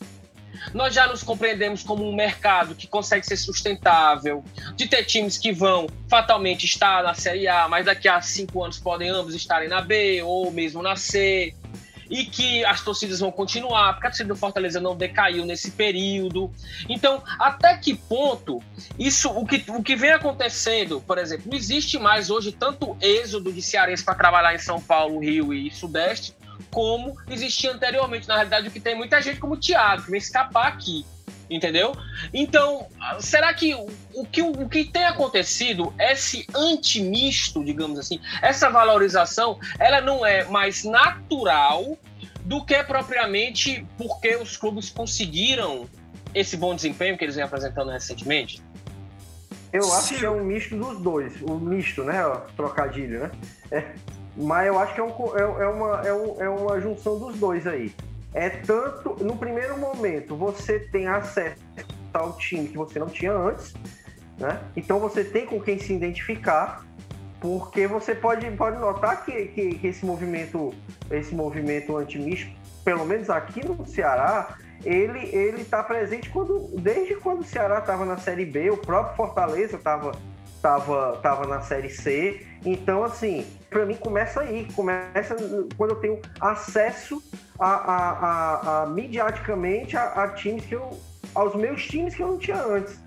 Nós já nos compreendemos como um mercado que consegue ser sustentável, de ter times que vão fatalmente estar na Série A, mas daqui a cinco anos podem ambos estarem na B ou mesmo na C e que as torcidas vão continuar, porque a torcida do Fortaleza não decaiu nesse período. Então, até que ponto isso, o que, o que vem acontecendo, por exemplo, não existe mais hoje tanto êxodo de cearense para trabalhar em São Paulo, Rio e Sudeste, como existia anteriormente. Na realidade, o que tem muita gente como o Thiago, que vem escapar aqui entendeu? Então, será que o que, o que tem acontecido, esse antimisto, digamos assim, essa valorização, ela não é mais natural do que propriamente porque os clubes conseguiram esse bom desempenho que eles vêm apresentando recentemente? Eu acho Sim. que é um misto dos dois, o misto, né? Trocadilho, né? É, mas eu acho que é, um, é, é, uma, é, um, é uma junção dos dois aí é tanto no primeiro momento você tem acesso ao time que você não tinha antes, né? Então você tem com quem se identificar, porque você pode, pode notar que, que, que esse movimento esse movimento antimístico, pelo menos aqui no Ceará, ele ele está presente quando desde quando o Ceará estava na Série B, o próprio Fortaleza estava tava, tava na Série C. Então, assim, para mim começa aí, começa quando eu tenho acesso a, a, a, a mediaticamente a, times que eu, aos meus times que eu não tinha antes.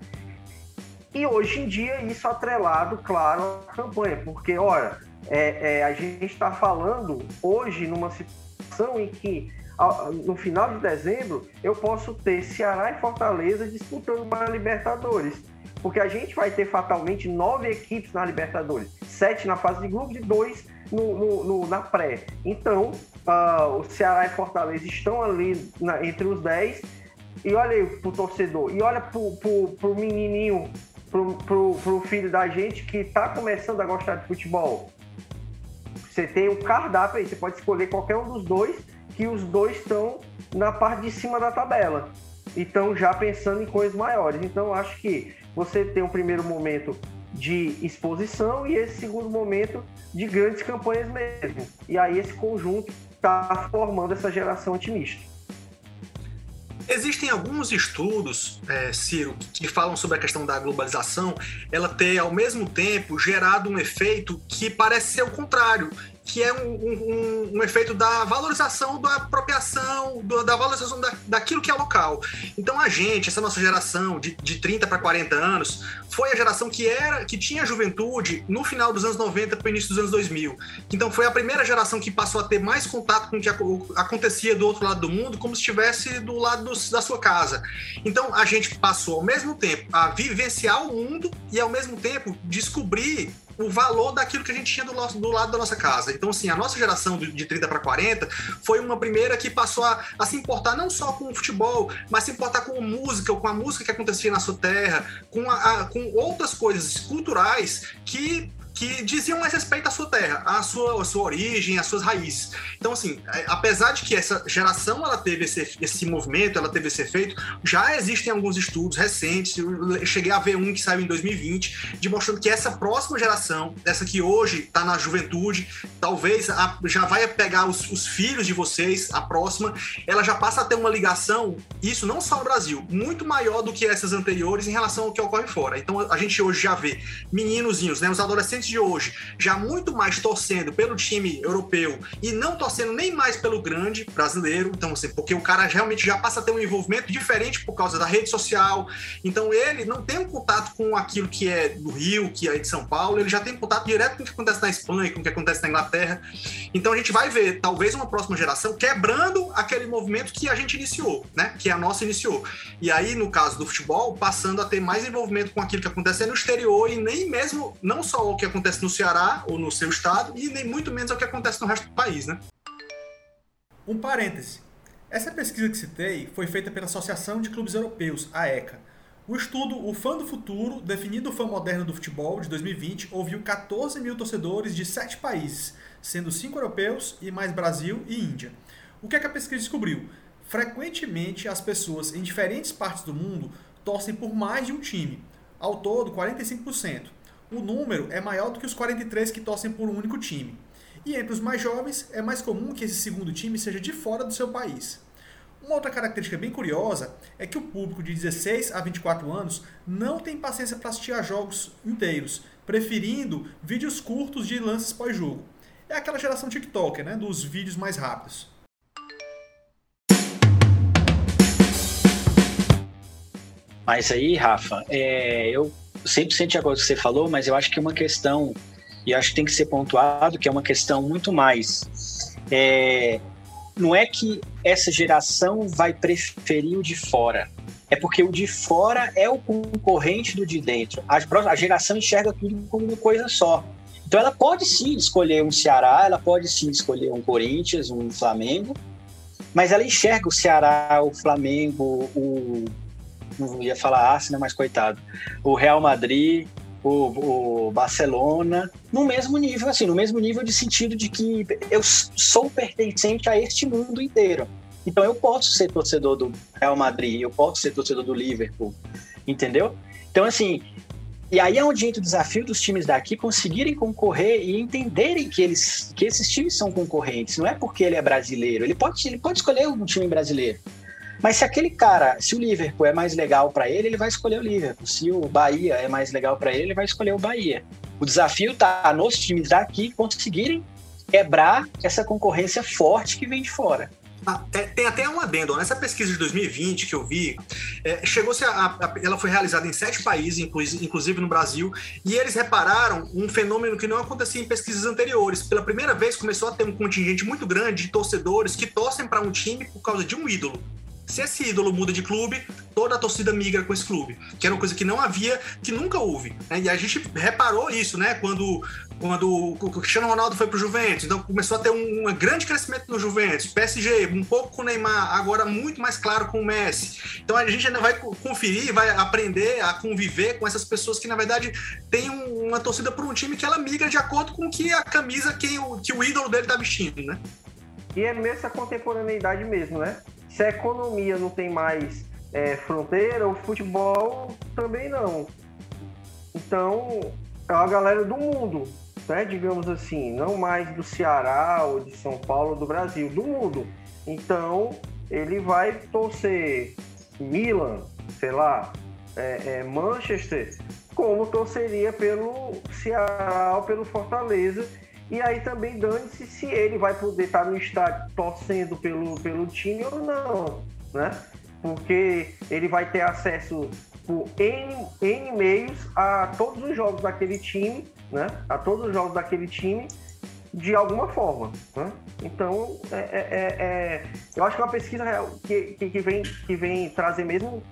E hoje em dia isso atrelado, claro, à campanha, porque, olha, é, é, a gente está falando hoje numa situação em que no final de dezembro eu posso ter Ceará e Fortaleza disputando uma Libertadores porque a gente vai ter fatalmente nove equipes na Libertadores, sete na fase de grupos e dois no, no, no, na pré. Então, uh, o Ceará e Fortaleza estão ali na, entre os dez. E olha aí pro torcedor, e olha pro, pro, pro menininho, pro, pro, pro filho da gente que está começando a gostar de futebol. Você tem o cardápio aí, você pode escolher qualquer um dos dois, que os dois estão na parte de cima da tabela. Então, já pensando em coisas maiores. Então, acho que você tem um primeiro momento de exposição e esse segundo momento de grandes campanhas mesmo. E aí esse conjunto está formando essa geração otimista. Existem alguns estudos, é, Ciro, que falam sobre a questão da globalização, ela ter ao mesmo tempo gerado um efeito que parece ser o contrário, que é um, um, um, efeito da valorização, da apropriação, do, da valorização da, daquilo que é local. Então a gente, essa nossa geração de, de 30 para 40 anos, foi a geração que era que tinha juventude no final dos anos 90 para o início dos anos 2000. Então foi a primeira geração que passou a ter mais contato com o que acontecia do outro lado do mundo, como se estivesse do lado do, da sua casa. Então a gente passou ao mesmo tempo a vivenciar o mundo e ao mesmo tempo descobrir o valor daquilo que a gente tinha do, nosso, do lado da nossa casa. Então, assim, a nossa geração de 30 para 40 foi uma primeira que passou a, a, se importar não só com o futebol, mas se importar com a música, com a música que acontecia na sua terra, com, a, a, com outras coisas culturais que que diziam mais respeito à sua terra, à sua, à sua origem, às suas raízes. Então, assim, é, apesar de que essa geração ela teve esse, esse movimento, ela teve esse efeito, já existem alguns estudos recentes, eu cheguei a ver um que saiu em 2020, demonstrando que essa próxima geração, essa que hoje está na juventude, talvez a, já vai pegar os, os, filhos de vocês, a próxima, ela já passa a ter uma ligação, isso não só no Brasil, muito maior do que essas anteriores em relação ao que ocorre fora. Então, a gente hoje já vê meninozinhos, né, os adolescentes de hoje já muito mais torcendo pelo time europeu e não torcendo nem mais pelo grande brasileiro, então assim, porque o cara realmente já passa a ter um envolvimento diferente por causa da rede social, então ele não tem um contato com aquilo que é do Rio, que é de São Paulo, ele já tem contato direto com o que acontece na Espanha, com o que acontece na Inglaterra. Então a gente vai ver talvez uma próxima geração quebrando aquele movimento que a gente iniciou, né? Que a nossa iniciou. E aí no caso do futebol, passando a ter mais envolvimento com aquilo que acontece no exterior e nem mesmo não só o que acontece no Ceará ou no seu estado e nem muito menos é o que acontece no resto do país, né? Um parêntese. Essa pesquisa que citei foi feita pela Associação de Clubes Europeus, a ECA. O estudo O Fã do Futuro, definindo o fã moderno do futebol, de 2020, ouviu 14 mil torcedores de sete países, sendo cinco europeus e mais Brasil e Índia. O que, é que a pesquisa descobriu? Frequentemente, as pessoas em diferentes partes do mundo torcem por mais de um time, ao todo 45% o número é maior do que os 43 que torcem por um único time. E entre os mais jovens, é mais comum que esse segundo time seja de fora do seu país. Uma outra característica bem curiosa é que o público de 16 a 24 anos não tem paciência para assistir a jogos inteiros, preferindo vídeos curtos de lances pós-jogo. É aquela geração TikToker, né, dos vídeos mais rápidos. Mas aí, Rafa, é, eu 100% de acordo com o que você falou, mas eu acho que uma questão, e acho que tem que ser pontuado, que é uma questão muito mais. É, não é que essa geração vai preferir o de fora. É porque o de fora é o concorrente do de dentro. A, a geração enxerga tudo como uma coisa só. Então ela pode sim escolher um Ceará, ela pode sim escolher um Corinthians, um Flamengo, mas ela enxerga o Ceará, o Flamengo, o não ia falar Arsenal, mas coitado, o Real Madrid, o, o, Barcelona, no mesmo nível, assim, no mesmo nível de sentido de que eu sou pertencente a este mundo inteiro. Então eu posso ser torcedor do Real Madrid, eu posso ser torcedor do Liverpool, entendeu? Então, assim, e aí é onde entra o desafio dos times daqui conseguirem concorrer e entenderem que, eles, que esses times são concorrentes. Não é porque ele é brasileiro, ele pode, ele pode escolher um time brasileiro. Mas se aquele cara, se o Liverpool é mais legal para ele, ele vai escolher o Liverpool. Se o Bahia é mais legal para ele, ele vai escolher o Bahia. O desafio está nos times daqui conseguirem quebrar essa concorrência forte que vem de fora. Ah, é, tem até um adendo. Nessa pesquisa de 2020 que eu vi, é, chegou-se a, a, ela foi realizada em sete países, inclusive no Brasil, e eles repararam um fenômeno que não acontecia em pesquisas anteriores. Pela primeira vez começou a ter um contingente muito grande de torcedores que torcem para um time por causa de um ídolo. Se esse ídolo muda de clube, toda a torcida migra com esse clube, que era uma coisa que não havia, que nunca houve. Né? E a gente reparou isso, né? Quando, quando o Cristiano Ronaldo foi para o Juventus, então começou a ter um, um, grande crescimento no Juventus. PSG, um pouco com o Neymar, agora muito mais claro com o Messi. Então a gente ainda vai conferir, vai aprender a conviver com essas pessoas que, na verdade, têm uma torcida por um time que ela migra de acordo com que a camisa que o, que o ídolo dele está vestindo, né? E é nessa contemporaneidade mesmo, né? Se a economia não tem mais é, fronteira, o futebol também não. Então, é uma galera do mundo, né? digamos assim, não mais do Ceará ou de São Paulo, do Brasil, do mundo. Então, ele vai torcer Milan, sei lá, é, é Manchester, como torceria pelo Ceará ou pelo Fortaleza e aí também dane-se se ele vai poder estar no estádio torcendo pelo, pelo time ou não, né? Porque ele vai ter acesso por N, N meios a todos os jogos daquele time, né? A todos os jogos daquele time de alguma forma, né? Então, é, é, é, é eu acho que é uma pesquisa que, que, que, vem, que vem trazer mesmo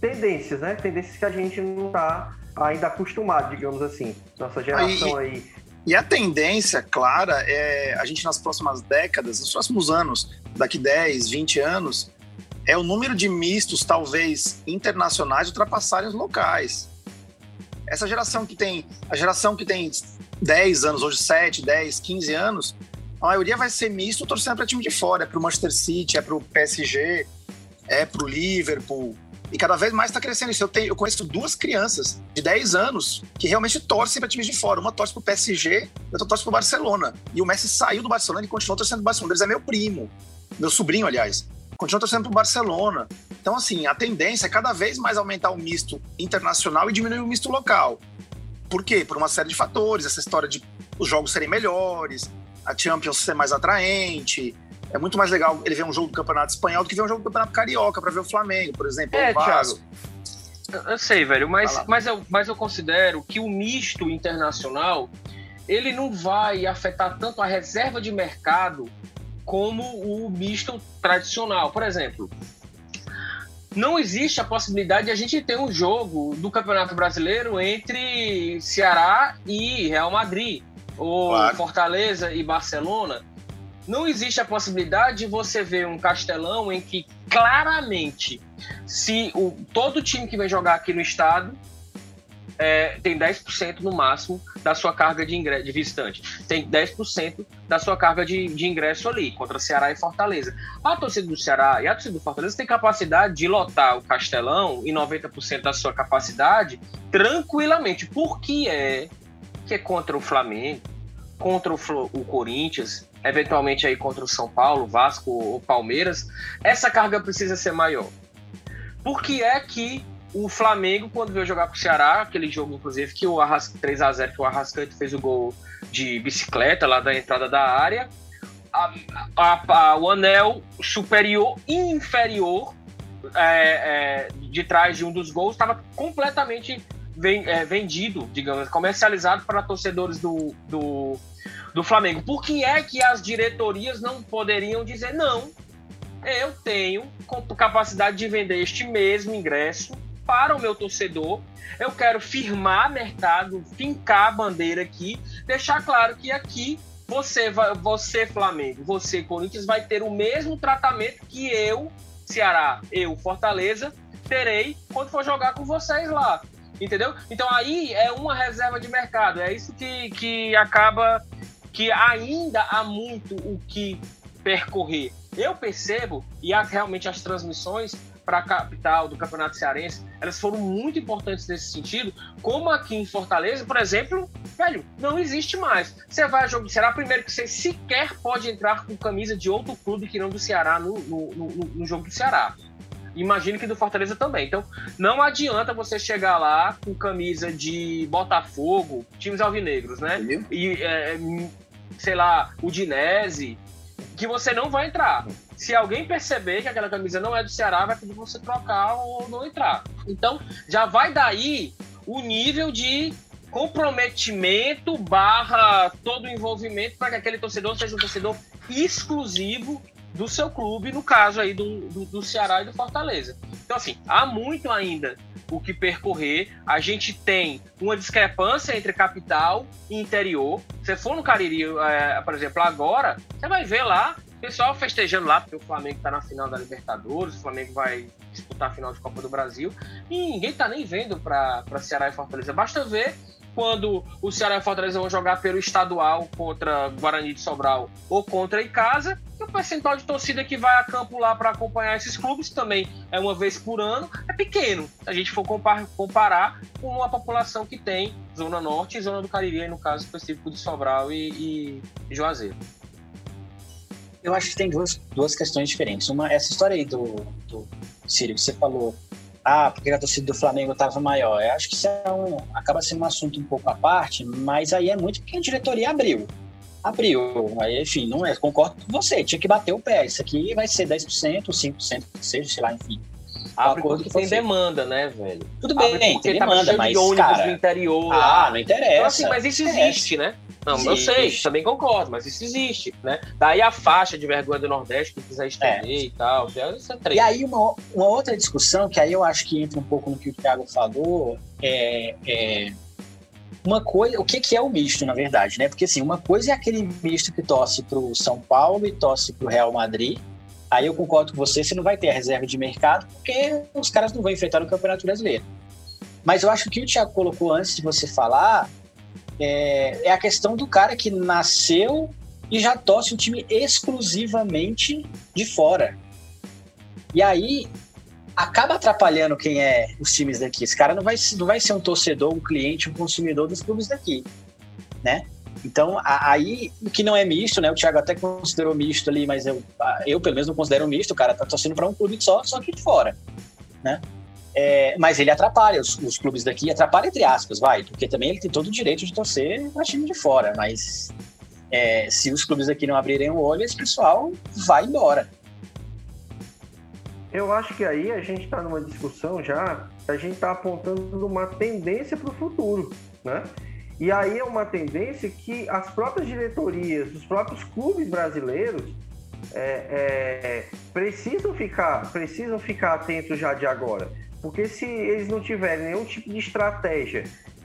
tendências, né? Tendências que a gente não está ainda acostumado, digamos assim. Nossa geração aí, aí e a tendência clara é a gente nas próximas décadas, nos próximos anos, daqui 10, 20 anos, é o número de mistos, talvez internacionais, ultrapassarem os locais. Essa geração que tem, a geração que tem 10 anos, hoje 7, 10, 15 anos, a maioria vai ser misto torcendo para time de fora, é para o Manchester City, é para o PSG, é para o Liverpool, e cada vez mais está crescendo isso. Eu, tenho, eu conheço duas crianças de 10 anos que realmente torcem para times de fora. Uma torce para o PSG, outra torce para o Barcelona. E o Messi saiu do Barcelona e continuou torcendo para o Barcelona. Eles é meu primo, meu sobrinho, aliás. Continua torcendo para o Barcelona. Então, assim, a tendência é cada vez mais aumentar o misto internacional e diminuir o misto local. Por quê? Por uma série de fatores. Essa história de os jogos serem melhores, a Champions ser mais atraente, é muito mais legal ele ver um jogo do Campeonato Espanhol do que ver um jogo do Campeonato Carioca para ver o Flamengo, por exemplo. É, Thiago. Eu sei, velho, mas, mas, eu, mas eu considero que o misto internacional ele não vai afetar tanto a reserva de mercado como o misto tradicional. Por exemplo, não existe a possibilidade de a gente ter um jogo do Campeonato Brasileiro entre Ceará e Real Madrid, ou claro. Fortaleza e Barcelona não existe a possibilidade de você ver um Castelão em que claramente, se o, todo time que vem jogar aqui no estado é, tem 10% no máximo da sua carga de, ingresso, de visitante. Tem 10% da sua carga de, de ingresso ali, contra Ceará e Fortaleza. A torcida do Ceará e a torcida do Fortaleza tem capacidade de lotar o Castelão em 90% da sua capacidade tranquilamente. Por que é que é contra o Flamengo, contra o, o Corinthians, eventualmente aí contra o São Paulo, Vasco ou Palmeiras, essa carga precisa ser maior. Por que é que o Flamengo, quando veio jogar com o Ceará, aquele jogo, inclusive, que o Arras 3x0, que o Arrascaeta fez o gol de bicicleta lá da entrada da área, a, a, a, o anel superior e inferior é, é, de trás de um dos gols estava completamente é, vendido, digamos, comercializado para torcedores do, do, do Flamengo. Por que é que as diretorias não poderiam dizer não? Eu tenho capacidade de vender este mesmo ingresso para o meu torcedor. Eu quero firmar mercado, fincar a bandeira aqui, deixar claro que aqui você, você Flamengo, você Corinthians vai ter o mesmo tratamento que eu, Ceará, eu Fortaleza, terei quando for jogar com vocês lá. Entendeu? Então aí é uma reserva de mercado. É isso que, que acaba que ainda há muito o que percorrer. Eu percebo, e há realmente as transmissões para a capital do Campeonato Cearense, elas foram muito importantes nesse sentido, como aqui em Fortaleza, por exemplo, velho, não existe mais. Você vai jogar, será primeiro que você sequer pode entrar com camisa de outro clube que não do Ceará no, no, no, no jogo do Ceará. Imagino que do Fortaleza também. Então, não adianta você chegar lá com camisa de Botafogo, times alvinegros, né? E, é, sei lá, o Dinese, que você não vai entrar. Se alguém perceber que aquela camisa não é do Ceará, vai pedir você trocar ou não entrar. Então, já vai daí o nível de comprometimento barra todo o envolvimento para que aquele torcedor seja um torcedor exclusivo do seu clube, no caso aí do, do, do, Ceará e do Fortaleza. Então, assim, há muito ainda o que percorrer. A gente tem uma discrepância entre capital e interior. Você for no Cariri, é, por exemplo, agora, você vai ver lá o pessoal festejando lá, porque o Flamengo está na final da Libertadores, o Flamengo vai disputar a final de Copa do Brasil, e ninguém está nem vendo para Ceará e Fortaleza. Basta ver quando o Ceará e Fortaleza vão jogar pelo estadual contra Guarani de Sobral ou contra Icasa, o percentual de torcida que vai a campo lá para acompanhar esses clubes também é uma vez por ano, é pequeno. Se a gente for comparar com uma população que tem Zona Norte e Zona do Cariri, no caso específico de Sobral e, e Juazeiro. Eu acho que tem duas, duas questões diferentes. Uma, essa história aí do, do Círio, que você falou ah, porque a torcida do Flamengo estava maior. Eu acho que isso é um, acaba sendo um assunto um pouco à parte, mas aí é muito porque a diretoria abriu. Abriu. Aí, enfim, não é, concordo com você, tinha que bater o pé. Isso aqui vai ser 10%, 5%, que seja, sei lá, enfim. Abre porque tem demanda, né, velho? Tudo bem, tem demanda, mas, de cara... no interior. Ah, não interessa. Então, assim, mas isso existe, né? Não, Existe. eu sei, também concordo, mas isso existe, né? Daí a faixa de vergonha do Nordeste que quiser estender é. e tal. É e aí uma, uma outra discussão, que aí eu acho que entra um pouco no que o Thiago falou, é, é uma coisa, o que, que é o misto, na verdade, né? Porque assim, uma coisa é aquele misto que torce para o São Paulo e torce para o Real Madrid. Aí eu concordo com você, você não vai ter a reserva de mercado, porque os caras não vão enfrentar no Campeonato Brasileiro. Mas eu acho que o que o Thiago colocou antes de você falar é, é a questão do cara que nasceu e já torce um time exclusivamente de fora. E aí acaba atrapalhando quem é os times daqui. Esse cara não vai, não vai ser um torcedor, um cliente, um consumidor dos clubes daqui, né? Então, aí, o que não é misto, né? O Thiago até considerou misto ali, mas eu, eu pelo menos não considero misto. O cara tá torcendo para um clube só, só aqui de fora, né? É, mas ele atrapalha os, os, clubes daqui, atrapalha entre aspas, vai, porque também ele tem todo o direito de torcer para time de fora, mas é, se os clubes aqui não abrirem o olho, esse pessoal vai embora. Eu acho que aí a gente está numa discussão já, a gente está apontando uma tendência para o futuro, né? E aí é uma tendência que as próprias diretorias, os próprios clubes brasileiros é, é, precisam ficar precisam ficar atentos já de agora. Porque se eles não tiverem nenhum tipo de estratégia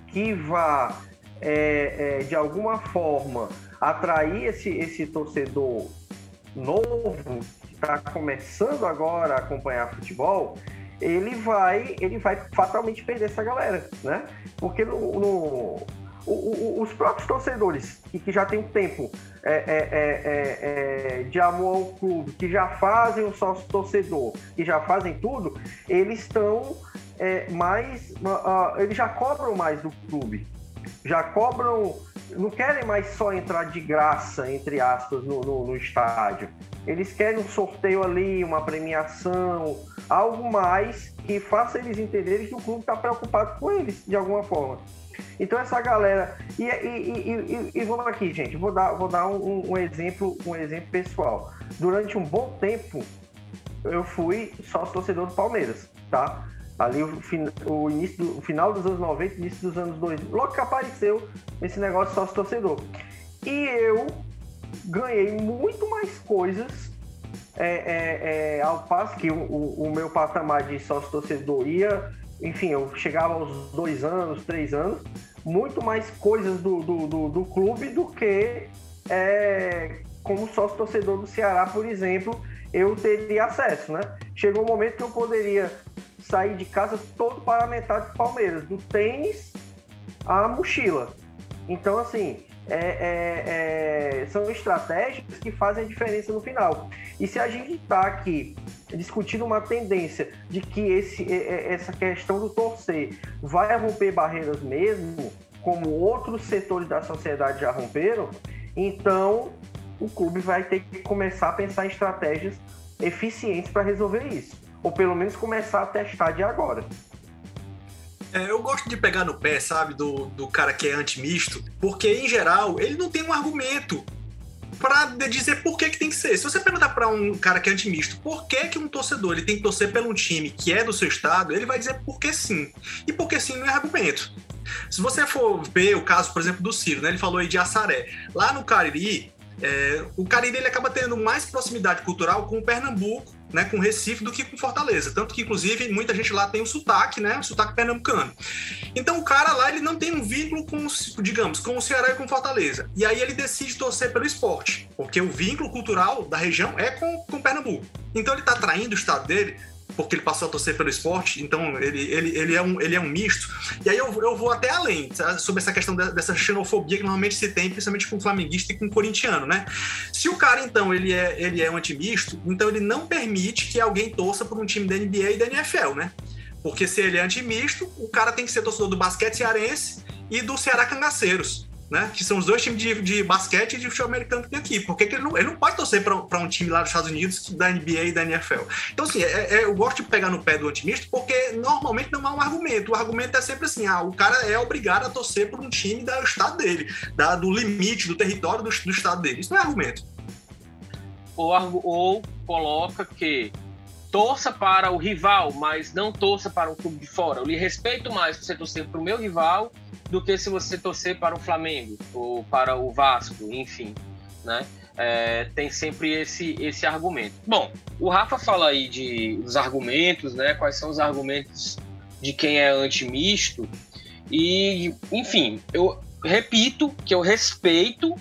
que vá, é, é, de alguma forma, atrair esse, esse torcedor novo, que está começando agora a acompanhar futebol, ele vai, ele vai fatalmente perder essa galera, né? Porque no, no o, o, os próprios torcedores que, que já tem tempo é, é, é, é, de amor ao clube, que já fazem o sócio torcedor, que já fazem tudo, eles estão mais. Uh, eles já cobram mais do clube. Já cobram não querem mais só entrar de graça, entre aspas, no, no, no estádio. Eles querem um sorteio ali, uma premiação, algo mais que faça eles entenderem que o clube está preocupado com eles, de alguma forma. Então essa galera. E, e, e, e, vamos aqui, gente, vou dar, vou dar um, um, exemplo, um exemplo pessoal. Durante um bom tempo, eu fui sócio torcedor do Palmeiras, tá? Ali o, o início do, o final dos anos 90, início dos anos 2000, logo que apareceu esse negócio sócio torcedor. E eu ganhei muito mais coisas é, é, é, ao passo que o, o, meu patamar de sócio torcedor ia, enfim, eu chegava aos dois anos, três anos, muito mais coisas do, do, do, do clube do que é, como sócio torcedor do Ceará, por exemplo, eu teria acesso, né? Chegou um momento que eu poderia sair de casa todo paramentado de Palmeiras, do tênis à mochila. Então, assim, é, é, é, são estratégias que fazem a diferença no final. E se a gente está aqui discutindo uma tendência de que esse, essa questão do torcer vai romper barreiras mesmo, como outros setores da sociedade já romperam, então o clube vai ter que começar a pensar em estratégias eficientes para resolver isso. Ou pelo menos começar a testar de agora. É, eu gosto de pegar no pé, sabe, do, do cara que é anti-misto, porque em geral ele não tem um argumento para dizer por que, que tem que ser. Se você perguntar para um cara que é anti-misto por que, que um torcedor ele tem que torcer pelo um time que é do seu estado, ele vai dizer porque sim. E porque sim não é argumento. Se você for ver o caso, por exemplo, do Ciro, né? Ele falou aí de Assaré. Lá no Cariri, é, o Cariri ele acaba tendo mais proximidade cultural com o Pernambuco né, com Recife do que com Fortaleza. Tanto que, inclusive, muita gente lá tem o sotaque, né? O sotaque pernambucano. Então, o cara lá, ele não tem um vínculo com, digamos, com o Ceará e com Fortaleza. E aí ele decide torcer pelo esporte, porque o vínculo cultural da região é com, com Pernambuco. Então, ele está traindo o estado dele porque ele passou a torcer pelo esporte, então ele, ele, ele, é, um, ele é um misto. E aí eu, eu vou até além sabe? sobre essa questão dessa xenofobia que normalmente se tem, principalmente com flamenguista e com corintiano, né? Se o cara, então, ele é, ele é um antimisto, então ele não permite que alguém torça por um time da NBA e da NFL, né? Porque se ele é antimisto, o cara tem que ser torcedor do basquete cearense e do Ceará Cangaceiros né? Que são os dois times de, de basquete e de futebol americano que tem aqui. Porque ele não, ele não pode torcer para um time lá dos Estados Unidos da NBA e da NFL. Então, assim, é, é, eu gosto de pegar no pé do otimista porque normalmente não há um argumento. O argumento é sempre assim: ah, o cara é obrigado a torcer por um time do estado dele, da, do limite, do território do, do estado dele. Isso não é argumento. Ou, ou coloca que torça para o rival, mas não torça para um clube de fora. Eu lhe respeito mais você torcer para o meu rival do que se você torcer para o Flamengo ou para o Vasco, enfim, né? É, tem sempre esse, esse argumento. Bom, o Rafa fala aí de os argumentos, né? Quais são os argumentos de quem é anti-misto. E, enfim, eu repito que eu respeito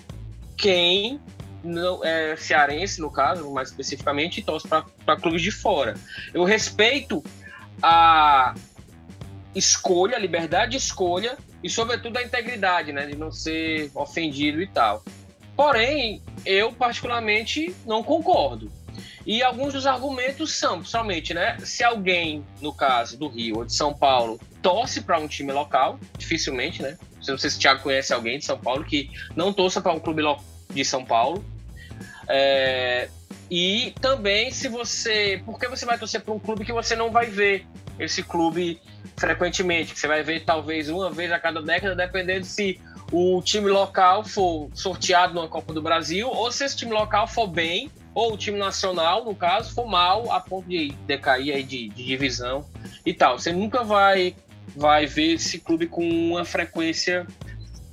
quem não é cearense, no caso, mais especificamente, e torce para clubes de fora. Eu respeito a escolha, a liberdade de escolha e, sobretudo, a integridade, né, de não ser ofendido e tal. Porém, eu particularmente não concordo. E alguns dos argumentos são, somente, né? Se alguém, no caso do Rio ou de São Paulo, torce para um time local, dificilmente, né? Não sei se o Thiago conhece alguém de São Paulo que não torça para um clube de São Paulo. É, e também se você. Por que você vai torcer para um clube que você não vai ver esse clube frequentemente? Que você vai ver talvez uma vez a cada década, dependendo se o time local for sorteado numa Copa do Brasil, ou se esse time local for bem, ou o time nacional, no caso, for mal a ponto de decair aí de, de divisão e tal. Você nunca vai, vai ver esse clube com uma frequência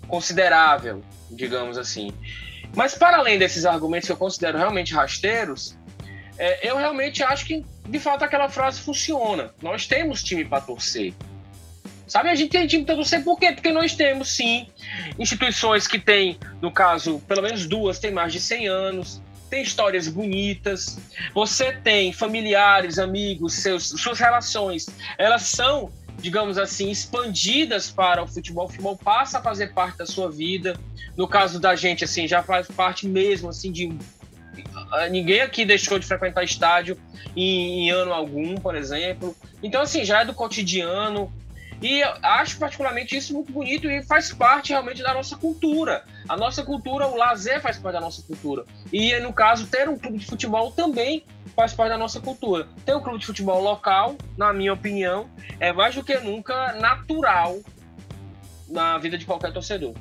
considerável, digamos assim. Mas para além desses argumentos que eu considero realmente rasteiros, é, eu realmente acho que de fato aquela frase funciona. Nós temos time para torcer. Sabe, a gente tem time para torcer por quê? Porque nós temos sim instituições que têm, no caso, pelo menos duas, têm mais de 100 anos, tem histórias bonitas, você tem familiares, amigos, seus, suas relações, elas são, digamos assim, expandidas para o futebol. O futebol passa a fazer parte da sua vida. No caso da gente, assim, já faz parte mesmo, assim, de ninguém aqui deixou de frequentar estádio em, em, ano algum, por exemplo. Então, assim, já é do cotidiano. E acho particularmente isso muito bonito e faz parte realmente da nossa cultura. A nossa cultura, o lazer faz parte da nossa cultura. E no caso, ter um clube de futebol também faz parte da nossa cultura. Ter um clube de futebol local, na minha opinião, é mais do que nunca natural na vida de qualquer torcedor.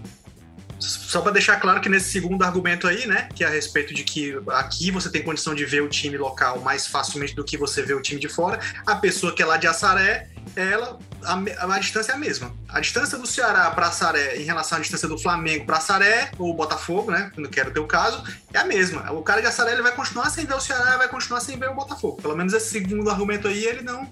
Só para deixar claro que nesse segundo argumento aí, né, que é a respeito de que aqui você tem condição de ver o time local mais facilmente do que você vê o time de fora, a pessoa que é lá de Assaré, ela a, a distância é a mesma. A distância do Ceará para Assaré em relação à distância do Flamengo para Assaré ou Botafogo, né, quero ter o caso, é a mesma. O cara de Assaré ele vai continuar sem ver o Ceará, vai continuar sem ver o Botafogo. Pelo menos esse segundo argumento aí ele não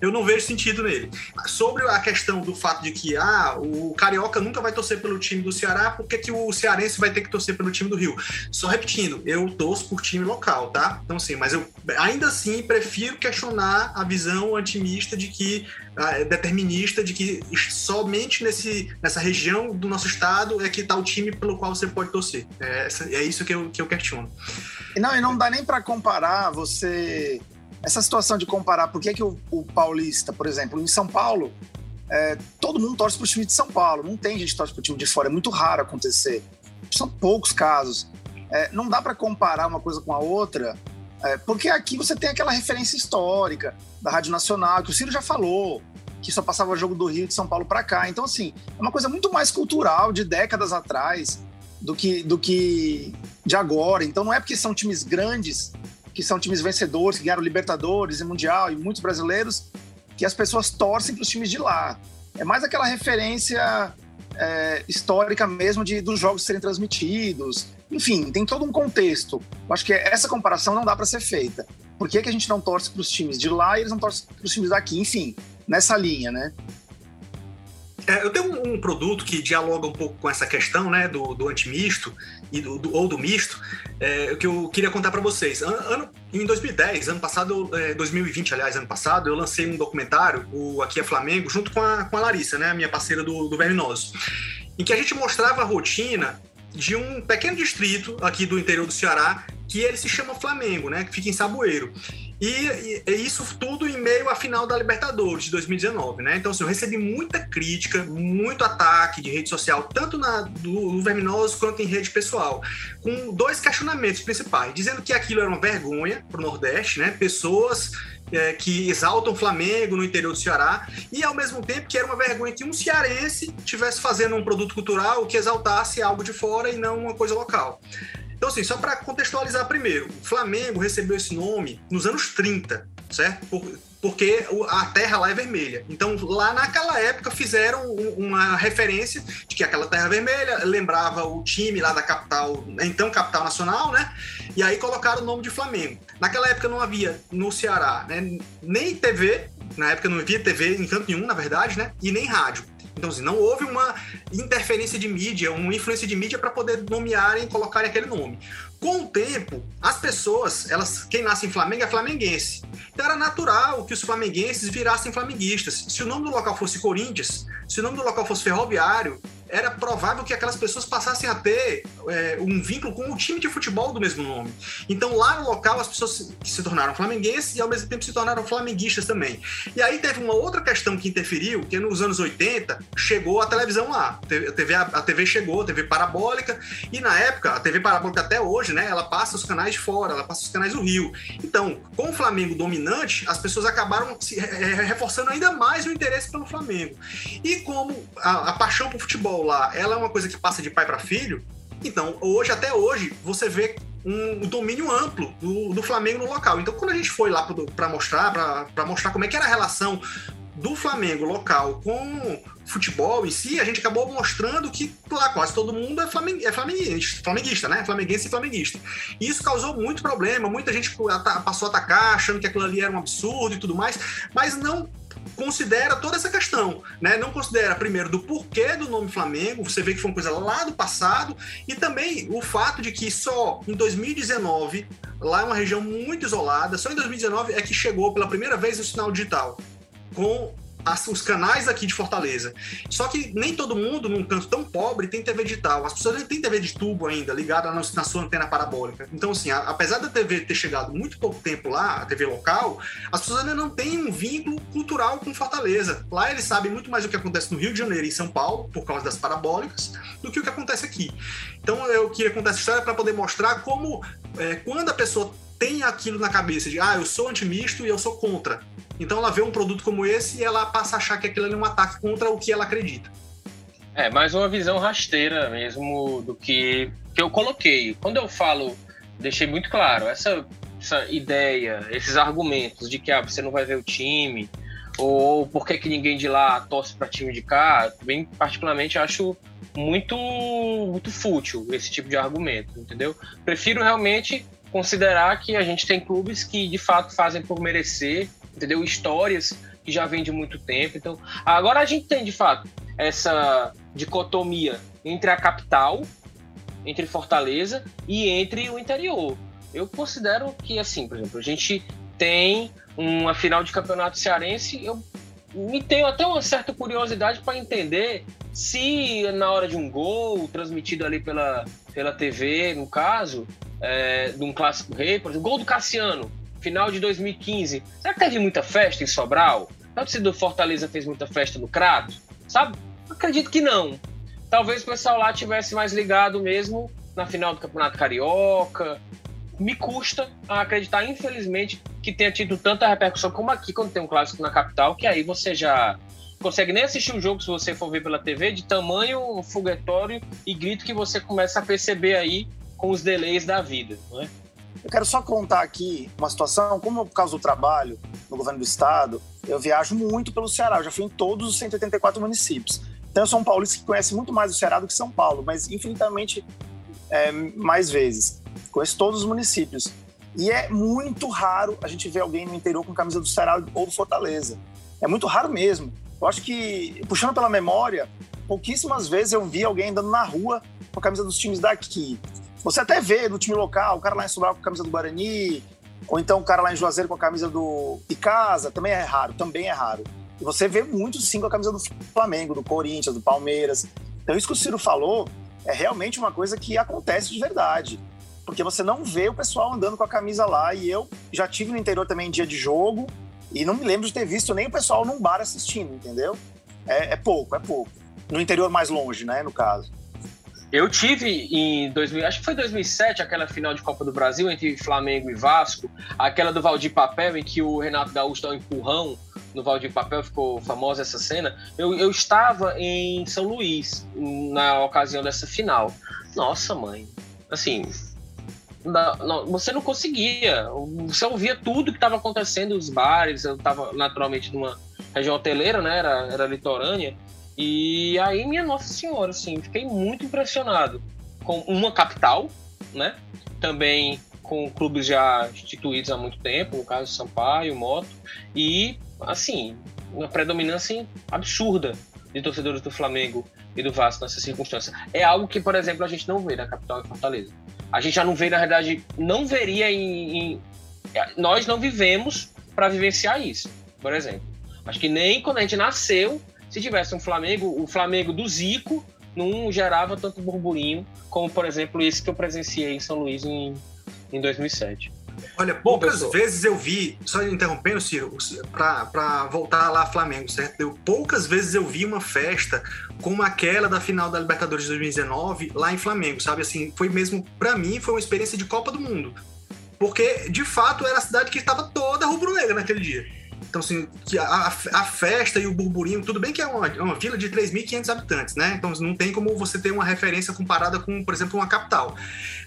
eu não vejo sentido nele. Sobre a questão do fato de que ah, o Carioca nunca vai torcer pelo time do Ceará, por que, que o Cearense vai ter que torcer pelo time do Rio? Só repetindo, eu torço por time local, tá? Então, sim, mas eu ainda assim prefiro questionar a visão otimista de que, ah, determinista, de que somente nesse, nessa região do nosso estado é que está o time pelo qual você pode torcer. É, é isso que eu, que eu questiono. Não, e não dá nem para comparar você essa situação de comparar por que, que o, o paulista, por exemplo, em São Paulo, é, todo mundo torce para o time de São Paulo, não tem gente que torce para o time de fora, é muito raro acontecer. São poucos casos. É, não dá para comparar uma coisa com a outra, é, porque aqui você tem aquela referência histórica da Rádio Nacional, que o Ciro já falou, que só passava o jogo do Rio de São Paulo para cá. Então, assim, é uma coisa muito mais cultural, de décadas atrás, do que, do que de agora. Então, não é porque são times grandes que são times vencedores, que ganharam Libertadores e Mundial, e muitos brasileiros, que as pessoas torcem para os times de lá. É mais aquela referência é, histórica mesmo de dos jogos serem transmitidos. Enfim, tem todo um contexto. Eu acho que essa comparação não dá para ser feita. Por que, que a gente não torce para os times de lá e eles não torcem para os times daqui? Enfim, nessa linha, né? É, eu tenho um, um, produto que dialoga um pouco com essa questão né, do, do antimisto e do, do, ou do misto, é, que eu queria contar para vocês. Ano, em 2010, ano passado, é, 2020, aliás, ano passado, eu lancei um documentário, o Aqui é Flamengo, junto com a, com a Larissa, né, minha parceira do, do em que a gente mostrava a rotina de um pequeno distrito aqui do interior do Ceará, que ele se chama Flamengo, né, que fica em Saboeiro. E, e, isso tudo em meio à final da Libertadores de 2019, né? Então, assim, eu recebi muita crítica, muito ataque de rede social, tanto na, do, do Verminoso quanto em rede pessoal, com dois questionamentos principais, dizendo que aquilo era uma vergonha para o Nordeste, né? Pessoas é, que exaltam o Flamengo no interior do Ceará, e ao mesmo tempo que era uma vergonha que um cearense tivesse fazendo um produto cultural que exaltasse algo de fora e não uma coisa local. Então, assim, só para contextualizar primeiro, o Flamengo recebeu esse nome nos anos 30, certo? Por, porque a terra lá é vermelha. Então, lá naquela época fizeram uma referência de que aquela terra vermelha lembrava o time lá da capital, então capital nacional, né? E aí colocaram o nome de Flamengo. Naquela época não havia no Ceará né, nem TV, na época não havia TV em canto nenhum, na verdade, né? E nem rádio. Então, assim, não houve uma interferência de mídia, uma influência de mídia para poder nomearem e colocarem aquele nome. Com o tempo, as pessoas, elas, quem nasce em Flamengo é flamenguense. Então era natural que os flamenguenses virassem flamenguistas. Se o nome do local fosse Corinthians, se o nome do local fosse Ferroviário, era provável que aquelas pessoas passassem a ter é, um vínculo com o time de futebol do mesmo nome. Então, lá no local, as pessoas se, se tornaram flamenguenses e, ao mesmo tempo, se tornaram flamenguistas também. E aí teve uma outra questão que interferiu, que nos anos 80 chegou a televisão lá. A TV, a TV chegou, a TV parabólica, e na época, a TV parabólica até hoje, né, ela passa os canais de fora, ela passa os canais do Rio. Então, com o Flamengo dominante, as pessoas acabaram se, reforçando ainda mais o interesse pelo Flamengo. E como a, a paixão por futebol lá, ela é uma coisa que passa de pai para filho, então, hoje, até hoje, você vê um domínio amplo do, do, Flamengo no local. Então, quando a gente foi lá para mostrar, para mostrar como é que era a relação do Flamengo local com futebol em si, a gente acabou mostrando que lá quase todo mundo é, é flamenguista, flamenguista, né? Flamenguense e flamenguista. E isso causou muito problema, muita gente passou a atacar, achando que aquilo ali era um absurdo e tudo mais, mas não considera toda essa questão, né? Não considera primeiro do porquê do nome Flamengo, você vê que foi uma coisa lá do passado, e também o fato de que só em 2019, lá é uma região muito isolada, só em 2019 é que chegou pela primeira vez o sinal digital com as, os canais aqui de Fortaleza. Só que nem todo mundo, num canto tão pobre, tem TV digital. As pessoas nem têm TV de tubo ainda, ligada na, na sua antena parabólica. Então, assim, a, apesar da TV ter chegado muito pouco tempo lá, a TV local, as pessoas ainda não têm um vínculo cultural com Fortaleza. Lá eles sabem muito mais o que acontece no Rio de Janeiro e em São Paulo, por causa das parabólicas, do que o que acontece aqui. Então, eu queria contar essa história para poder mostrar como, é, quando a pessoa tem aquilo na cabeça de, ah, eu sou antimisto e eu sou contra então ela vê um produto como esse e ela passa a achar que aquilo é um ataque contra o que ela acredita. É, mais uma visão rasteira mesmo do que, que eu coloquei. Quando eu falo, deixei muito claro, essa, essa ideia, esses argumentos de que ah, você não vai ver o time, ou por que, que ninguém de lá torce para time de cá, bem particularmente acho muito, muito fútil esse tipo de argumento, entendeu? Prefiro realmente considerar que a gente tem clubes que de fato fazem por merecer entendeu? Histórias que já vêm de muito tempo. Então, agora a gente tem de fato essa dicotomia entre a capital, entre Fortaleza e entre o interior. Eu considero que, assim, por exemplo, a gente tem uma final de campeonato cearense. Eu me tenho até uma certa curiosidade para entender se na hora de um gol transmitido ali pela, pela TV, no caso, é, de um clássico rei, por exemplo, gol do Cassiano, final de 2015. Será que teve muita festa em Sobral? A torcida do Fortaleza fez muita festa no Crato? Sabe? Acredito que não. Talvez o pessoal lá tivesse mais ligado mesmo na final do Campeonato Carioca. Me custa a acreditar, infelizmente, que tenha tido tanta repercussão como aqui quando tem um clássico na capital, que aí você já consegue nem assistir o jogo se você for ver pela TV, de tamanho foguetório e grito que você começa a perceber aí com os delays da vida, não é? Eu quero só contar aqui uma situação, como por causa do trabalho no governo do estado, eu viajo muito pelo Ceará, eu já fui em todos os 184 municípios. Então eu sou um paulista que conhece muito mais o Ceará do que São Paulo, mas infinitamente é, mais vezes. Conheço todos os municípios. E é muito raro a gente ver alguém no interior com camisa do Ceará ou do Fortaleza. É muito raro mesmo. Eu acho que, puxando pela memória, pouquíssimas vezes eu vi alguém andando na rua com a camisa dos times daqui. Você até vê no time local, o cara lá em Sobral com a camisa do Guarani, ou então o cara lá em Juazeiro com a camisa do Icasa, também é raro, também é raro. E você vê muito sim com a camisa do Flamengo, do Corinthians, do Palmeiras. Então isso que o Ciro falou é realmente uma coisa que acontece de verdade. Porque você não vê o pessoal andando com a camisa lá. E eu já tive no interior também em dia de jogo e não me lembro de ter visto nem o pessoal num bar assistindo, entendeu? É, é pouco, é pouco. No interior mais longe, né, no caso. Eu tive em 2000, acho que foi 2007, aquela final de Copa do Brasil entre Flamengo e Vasco, aquela do Valdir Papel, em que o Renato Gaúcho dá um empurrão no Valdir Papel, ficou famosa essa cena. Eu, eu estava em São Luís na ocasião dessa final. Nossa, mãe, assim, você não conseguia. Você ouvia tudo que estava acontecendo nos bares. Eu estava naturalmente numa região hoteleira, né? Era, era litorânea. E aí, minha Nossa Senhora, assim, fiquei muito impressionado com uma capital, né? Também com clubes já instituídos há muito tempo, no caso Sampaio, Moto, e, assim, uma predominância absurda de torcedores do Flamengo e do Vasco nessa circunstância. É algo que, por exemplo, a gente não vê na capital em Fortaleza. A gente já não vê, na verdade, não veria em. em... Nós não vivemos para vivenciar isso, por exemplo. Acho que nem quando a gente nasceu se tivesse um Flamengo, o Flamengo do Zico não gerava tanto burburinho como, por exemplo, esse que eu presenciei em São Luís em, em 2007. Olha, poucas Bom, vezes eu vi, só interrompendo, Ciro, para voltar lá Flamengo, certo? Eu, poucas vezes eu vi uma festa como aquela da final da Libertadores de 2019 lá em Flamengo, sabe? Assim, foi mesmo, para mim, foi uma experiência de Copa do Mundo. Porque, de fato, era a cidade que estava toda rubro-negra naquele dia. Então, assim, que a, a, festa e o burburinho, tudo bem que é uma, é uma vila de 3.500 habitantes, né? Então, não tem como você ter uma referência comparada com, por exemplo, uma capital.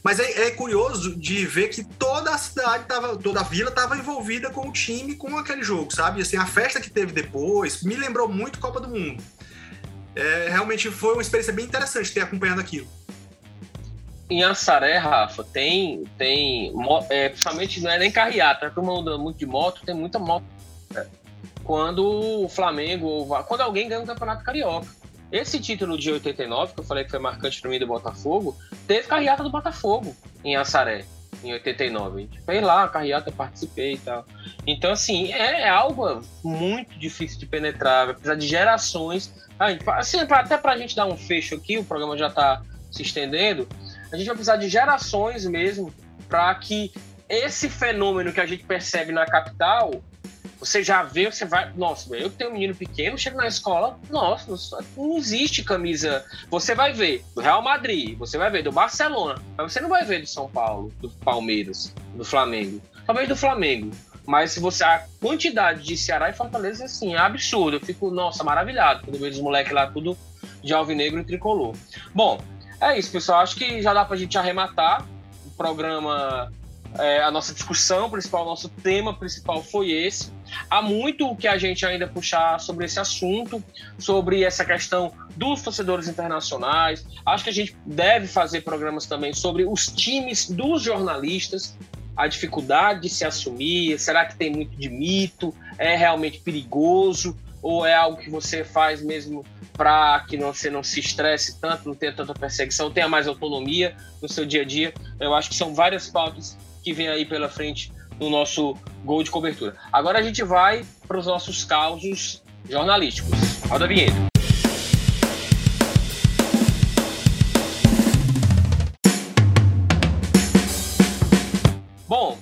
Mas é, é curioso de ver que toda a cidade, tava, toda a vila estava envolvida com o time, com aquele jogo, sabe? Assim, a festa que teve depois me lembrou muito Copa do Mundo. É, realmente foi uma experiência bem interessante ter acompanhado aquilo em Assaré, Rafa, tem, tem é, principalmente não é nem carreata, a turma anda muito de moto, tem muita moto quando o Flamengo, quando alguém ganha o um Campeonato Carioca. Esse título de 89, que eu falei que foi marcante para mim do Botafogo, teve carreata do Botafogo em Assaré. em 89. A gente fez lá a carreata, participei e tal. Então, assim, é, é algo muito difícil de penetrar, vai precisar de gerações. A gente, assim, até para a gente dar um fecho aqui, o programa já está se estendendo, a gente vai precisar de gerações mesmo para que esse fenômeno que a gente percebe na capital você já vê, você vai. Nossa, eu tenho um menino pequeno, chego na escola, nossa, não existe camisa. Você vai ver do Real Madrid, você vai ver do Barcelona, mas você não vai ver do São Paulo, do Palmeiras, do Flamengo. Talvez do Flamengo. Mas se você. A quantidade de Ceará e Fortaleza, assim, é absurdo. Eu fico, nossa, maravilhado quando vejo os moleques lá tudo de alvinegro e tricolor. Bom, é isso, pessoal. Acho que já dá pra gente arrematar. O programa é, a nossa discussão principal, o nosso tema principal foi esse. Há muito o que a gente ainda puxar sobre esse assunto, sobre essa questão dos torcedores internacionais. Acho que a gente deve fazer programas também sobre os times dos jornalistas, a dificuldade de se assumir. Será que tem muito de mito? É realmente perigoso? Ou é algo que você faz mesmo para que você não se estresse tanto, não tenha tanta perseguição, tenha mais autonomia no seu dia a dia? Eu acho que são várias pautas que vem aí pela frente no nosso gol de cobertura. Agora a gente vai para os nossos causos jornalísticos. Roda a vinheta. Bom,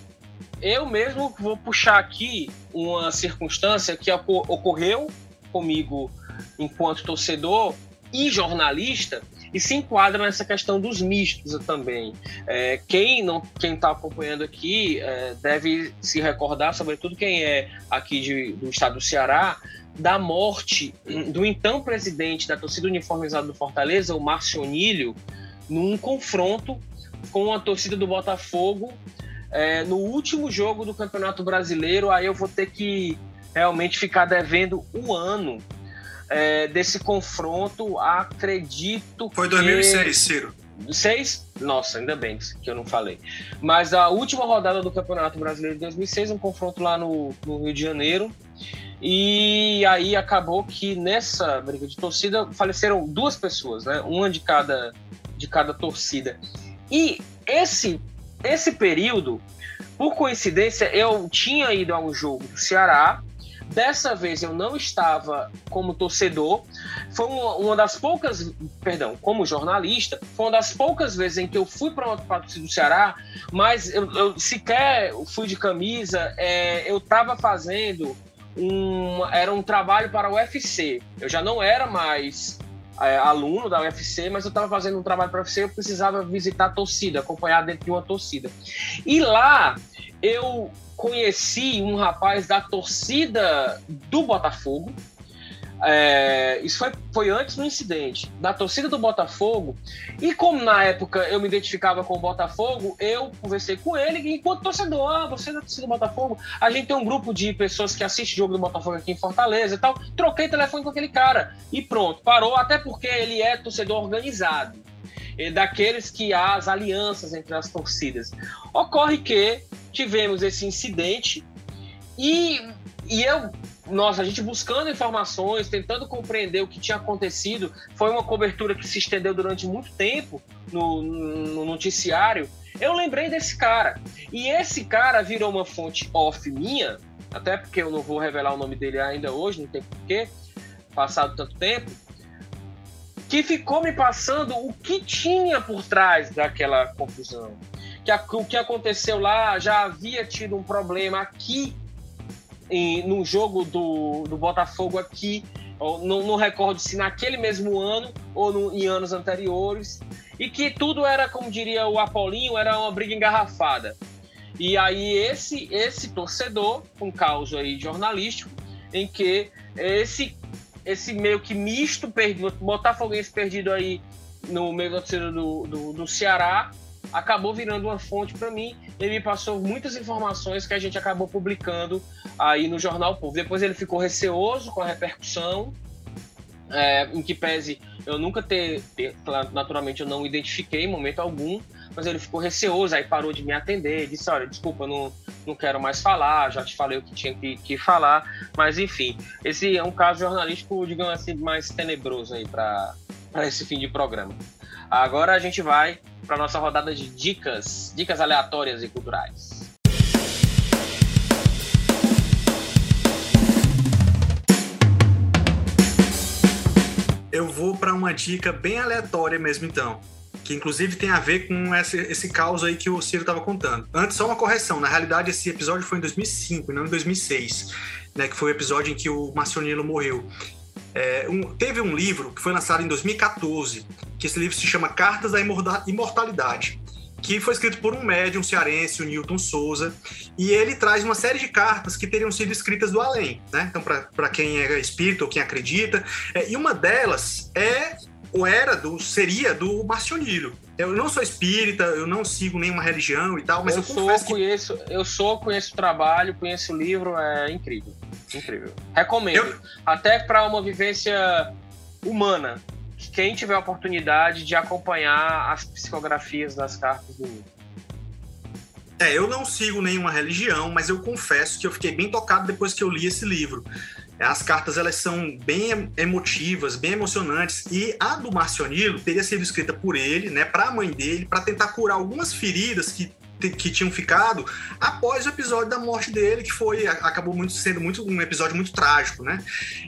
eu mesmo vou puxar aqui uma circunstância que ocorreu comigo enquanto torcedor e jornalista e se enquadra nessa questão dos mistos também. É, quem não quem está acompanhando aqui é, deve se recordar, sobretudo quem é aqui de, do estado do Ceará, da morte do então presidente da torcida uniformizada do Fortaleza, o Márcio Onílio, num confronto com a torcida do Botafogo é, no último jogo do Campeonato Brasileiro. Aí eu vou ter que realmente ficar devendo um ano é, desse confronto, acredito Foi 2006, que... Ciro. Seis? Nossa, ainda bem que eu não falei. Mas a última rodada do Campeonato Brasileiro de 2006, um confronto lá no, no Rio de Janeiro. E aí acabou que nessa briga de torcida faleceram duas pessoas, né? Uma de cada, de cada torcida. E esse, esse período, por coincidência, eu tinha ido a um jogo do Ceará Dessa vez eu não estava como torcedor. Foi uma, uma, das poucas, perdão, como jornalista, foi uma das poucas vezes em que eu fui para uma torcida do Ceará, mas eu, eu sequer fui de camisa. É, eu estava fazendo um, era um trabalho para o UFC. Eu já não era mais é, aluno da UFC, mas eu estava fazendo um trabalho para o UFC. Eu precisava visitar a torcida, acompanhar dentro de uma torcida. E lá eu conheci um rapaz da torcida do Botafogo. É, isso foi, foi antes do incidente, da torcida do Botafogo. E como na época eu me identificava com o Botafogo, eu conversei com ele e enquanto torcedor, ah, você é da torcida do Botafogo, a gente tem um grupo de pessoas que assiste jogo do Botafogo aqui em Fortaleza e tal. Troquei telefone com aquele cara e pronto, parou, até porque ele é torcedor organizado daqueles que há as alianças entre as torcidas. Ocorre que tivemos esse incidente e, e eu, nossa, a gente buscando informações, tentando compreender o que tinha acontecido, foi uma cobertura que se estendeu durante muito tempo no, no noticiário. Eu lembrei desse cara. E esse cara virou uma fonte off minha, até porque eu não vou revelar o nome dele ainda hoje, não tem porquê, passado tanto tempo que ficou me passando o que tinha por trás daquela confusão. Que a, o que aconteceu lá já havia tido um problema aqui em, no jogo do, do Botafogo aqui. Não, não recordo se naquele mesmo ano ou no, em anos anteriores. E que tudo era, como diria o Apolinho, era uma briga engarrafada. E aí esse, esse torcedor, um caos aí jornalístico, em que esse esse meio que misto, perdido, botafoguense perdido aí no meio da torcida do, do, do Ceará, acabou virando uma fonte para mim. Ele me passou muitas informações que a gente acabou publicando aí no Jornal Povo. Depois ele ficou receoso com a repercussão, é, em que pese eu nunca ter, ter, naturalmente eu não identifiquei em momento algum, mas ele ficou receoso, aí parou de me atender, disse, olha, desculpa, não, não quero mais falar, já te falei o que tinha que, que falar, mas enfim, esse é um caso jornalístico, digamos assim, mais tenebroso aí para esse fim de programa. Agora a gente vai para nossa rodada de dicas, dicas aleatórias e culturais. Eu vou para uma dica bem aleatória mesmo então que inclusive tem a ver com esse, esse caos aí que o Ciro estava contando. Antes, só uma correção, na realidade esse episódio foi em 2005 e não em 2006, né, que foi o episódio em que o Marcionilo morreu. É, um, teve um livro que foi lançado em 2014, que esse livro se chama Cartas da Imortalidade, que foi escrito por um médium cearense, o Newton Souza, e ele traz uma série de cartas que teriam sido escritas do além, né? Então, para quem é espírita ou quem acredita, é, e uma delas é ou era do seria do Marcionilho. Eu não sou espírita, eu não sigo nenhuma religião e tal, mas eu, eu sou, que... conheço, eu sou, conheço o trabalho, conheço o livro, é incrível, incrível. Recomendo, eu... até para uma vivência humana. Quem tiver a oportunidade de acompanhar as psicografias das cartas do livro. É, eu não sigo nenhuma religião, mas eu confesso que eu fiquei bem tocado depois que eu li esse livro. As cartas elas são bem emotivas, bem emocionantes e a do Marcionilo teria sido escrita por ele, né, para a mãe dele, para tentar curar algumas feridas que que tinham ficado após o episódio da morte dele, que foi acabou muito sendo muito um episódio muito trágico, né?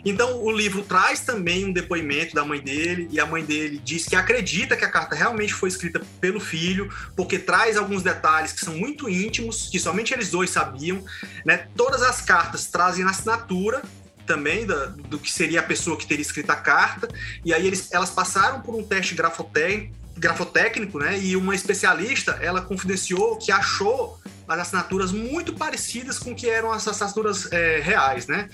Então o livro traz também um depoimento da mãe dele e a mãe dele diz que acredita que a carta realmente foi escrita pelo filho, porque traz alguns detalhes que são muito íntimos, que somente eles dois sabiam, né? Todas as cartas trazem assinatura também da, do que seria a pessoa que teria escrito a carta, e aí eles, elas passaram por um teste grafotécnico, né? E uma especialista, ela confidenciou que achou as assinaturas muito parecidas com que eram as assinaturas é, reais, né?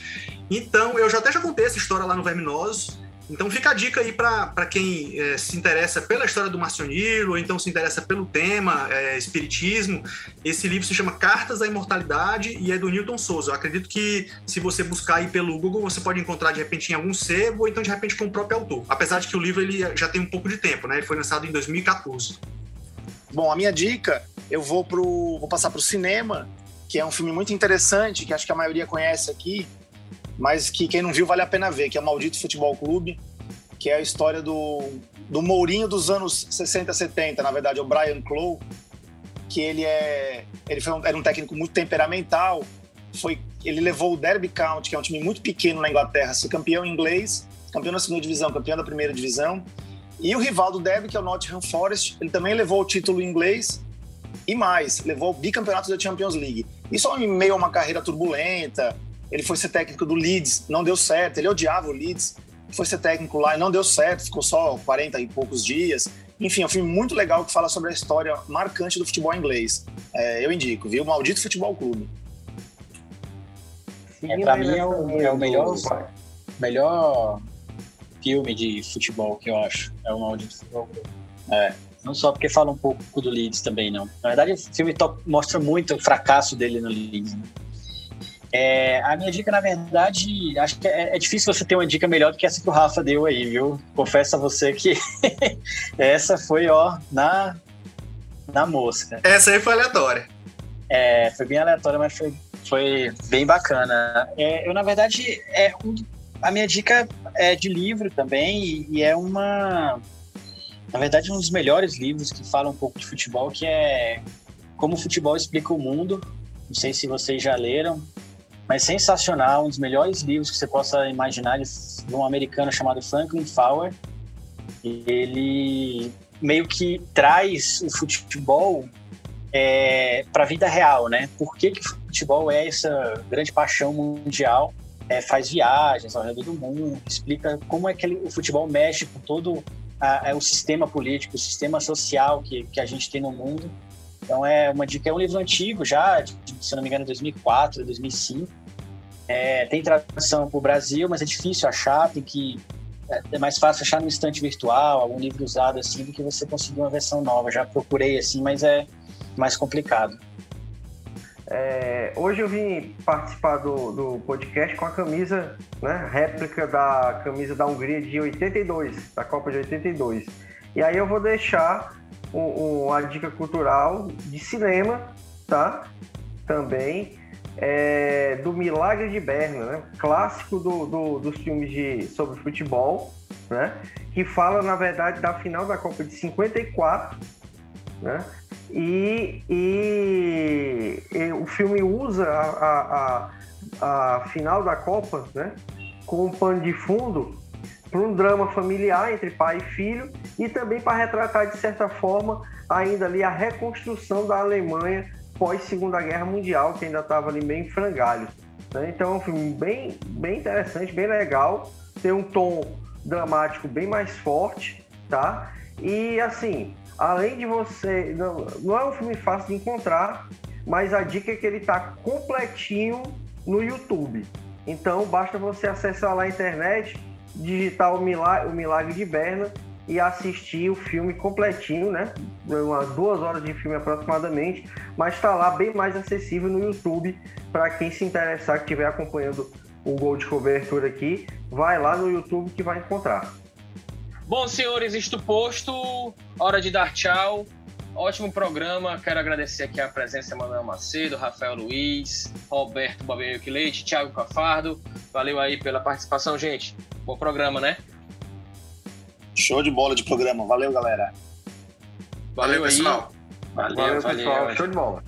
Então, eu já até já contei essa história lá no Verminosos, então fica a dica aí para quem é, se interessa pela história do Marcionilo, ou então se interessa pelo tema é, espiritismo. Esse livro se chama Cartas da Imortalidade e é do Newton Souza. Eu acredito que se você buscar aí pelo Google, você pode encontrar de repente em algum sebo, ou então de repente com o próprio autor. Apesar de que o livro ele já tem um pouco de tempo, né? Ele foi lançado em 2014. Bom, a minha dica, eu vou pro vou passar para o cinema, que é um filme muito interessante, que acho que a maioria conhece aqui, mas que quem não viu vale a pena ver, que é o Maldito Futebol Clube, que é a história do, do Mourinho dos anos 60, 70, na verdade, é o Brian Clough, que ele é ele foi um, era um técnico muito temperamental, foi ele levou o Derby County, que é um time muito pequeno na Inglaterra, a ser campeão inglês, campeão da segunda divisão, campeão da primeira divisão, e o rival do Derby, que é o Nottingham Forest, ele também levou o título inglês e mais, levou o bicampeonato da Champions League. Isso em meio a uma carreira turbulenta, ele foi ser técnico do Leeds, não deu certo. Ele odiava o Leeds, foi ser técnico lá e não deu certo, ficou só 40 e poucos dias. Enfim, é um filme muito legal que fala sobre a história marcante do futebol inglês. É, eu indico, viu? Maldito Futebol Clube. É, pra mim é o, é o melhor, melhor filme de futebol que eu acho. É o Maldito Futebol Clube. É. Não só porque fala um pouco do Leeds também, não. Na verdade, o filme mostra muito o fracasso dele no Leeds. Né? É, a minha dica, na verdade, acho que é, é, difícil você ter uma dica melhor do que essa que o Rafa deu aí, viu? Confesso a você que essa foi, ó, na, na mosca. Essa aí foi aleatória. É, foi bem aleatória, mas foi, foi bem bacana. É, eu, na verdade, é um, a minha dica é de livro também, e, e é uma. Na verdade, um dos melhores livros que fala um pouco de futebol, que é Como o Futebol Explica o Mundo. Não sei se vocês já leram mas sensacional, um dos melhores livros que você possa imaginar, de um americano chamado Franklin Fowler. Ele meio que traz o futebol é, para a vida real, né? Por que, que o futebol é essa grande paixão mundial? É, faz viagens ao redor do mundo, explica como é que ele, o futebol mexe com todo a, a, o sistema político, o sistema social que, que a gente tem no mundo então é uma dica, é um livro antigo já, se não me engano, 2004, 2005. É, tem tradução para o Brasil, mas é difícil achar, tem que é, é mais fácil achar no estante virtual, algum livro usado assim, do que você conseguir uma versão nova. Já procurei assim, mas é mais complicado. É, hoje eu vim participar do, do podcast com a camisa, né, réplica da camisa da Hungria de 82, da Copa de 82. E aí eu vou deixar um, uma dica cultural de cinema, tá? Também, é do Milagre de Berna, né? clássico do, do, dos filmes de, sobre futebol, né? que fala, na verdade, da final da Copa de 54, né? E, e, e o filme usa a, a, a, final da Copa né? com um pano de fundo para um drama familiar entre pai e filho e também para retratar, de certa forma, ainda ali a reconstrução da Alemanha pós Segunda Guerra Mundial, que ainda estava ali meio em frangalhos. Né? Então é um filme bem, bem interessante, bem legal, tem um tom dramático bem mais forte, tá? E assim, além de você. Não, não é um filme fácil de encontrar, mas a dica é que ele está completinho no YouTube. Então basta você acessar lá a internet, digitar o Milagre, o Milagre de Berna e assistir o filme completinho, né? Umas duas horas de filme aproximadamente, mas está lá bem mais acessível no YouTube para quem se interessar, que estiver acompanhando o Gol de Cobertura aqui, vai lá no YouTube que vai encontrar. Bom, senhores, isto posto, hora de dar tchau. Ótimo programa. Quero agradecer aqui a presença de Manuel Macedo, Rafael Luiz, Roberto Babinho Leite, Thiago Cafardo. Valeu aí pela participação, gente. Bom programa, né? Show de bola de programa. Valeu, galera. Valeu, valeu pessoal. Valeu, valeu, valeu, pessoal. Show de bola.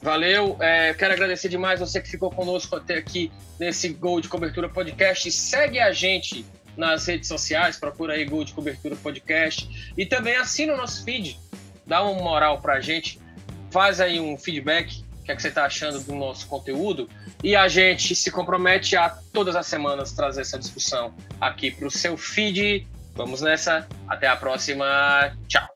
Valeu, é, quero agradecer demais você que ficou conosco até aqui nesse Gol de Cobertura Podcast. Segue a gente nas redes sociais, procura aí Gol de Cobertura Podcast e também assina o nosso feed, dá uma moral pra gente, faz aí um feedback, o que, é que você tá achando do nosso conteúdo, e a gente se compromete a todas as semanas trazer essa discussão aqui pro seu feed. Vamos nessa, até a próxima, tchau!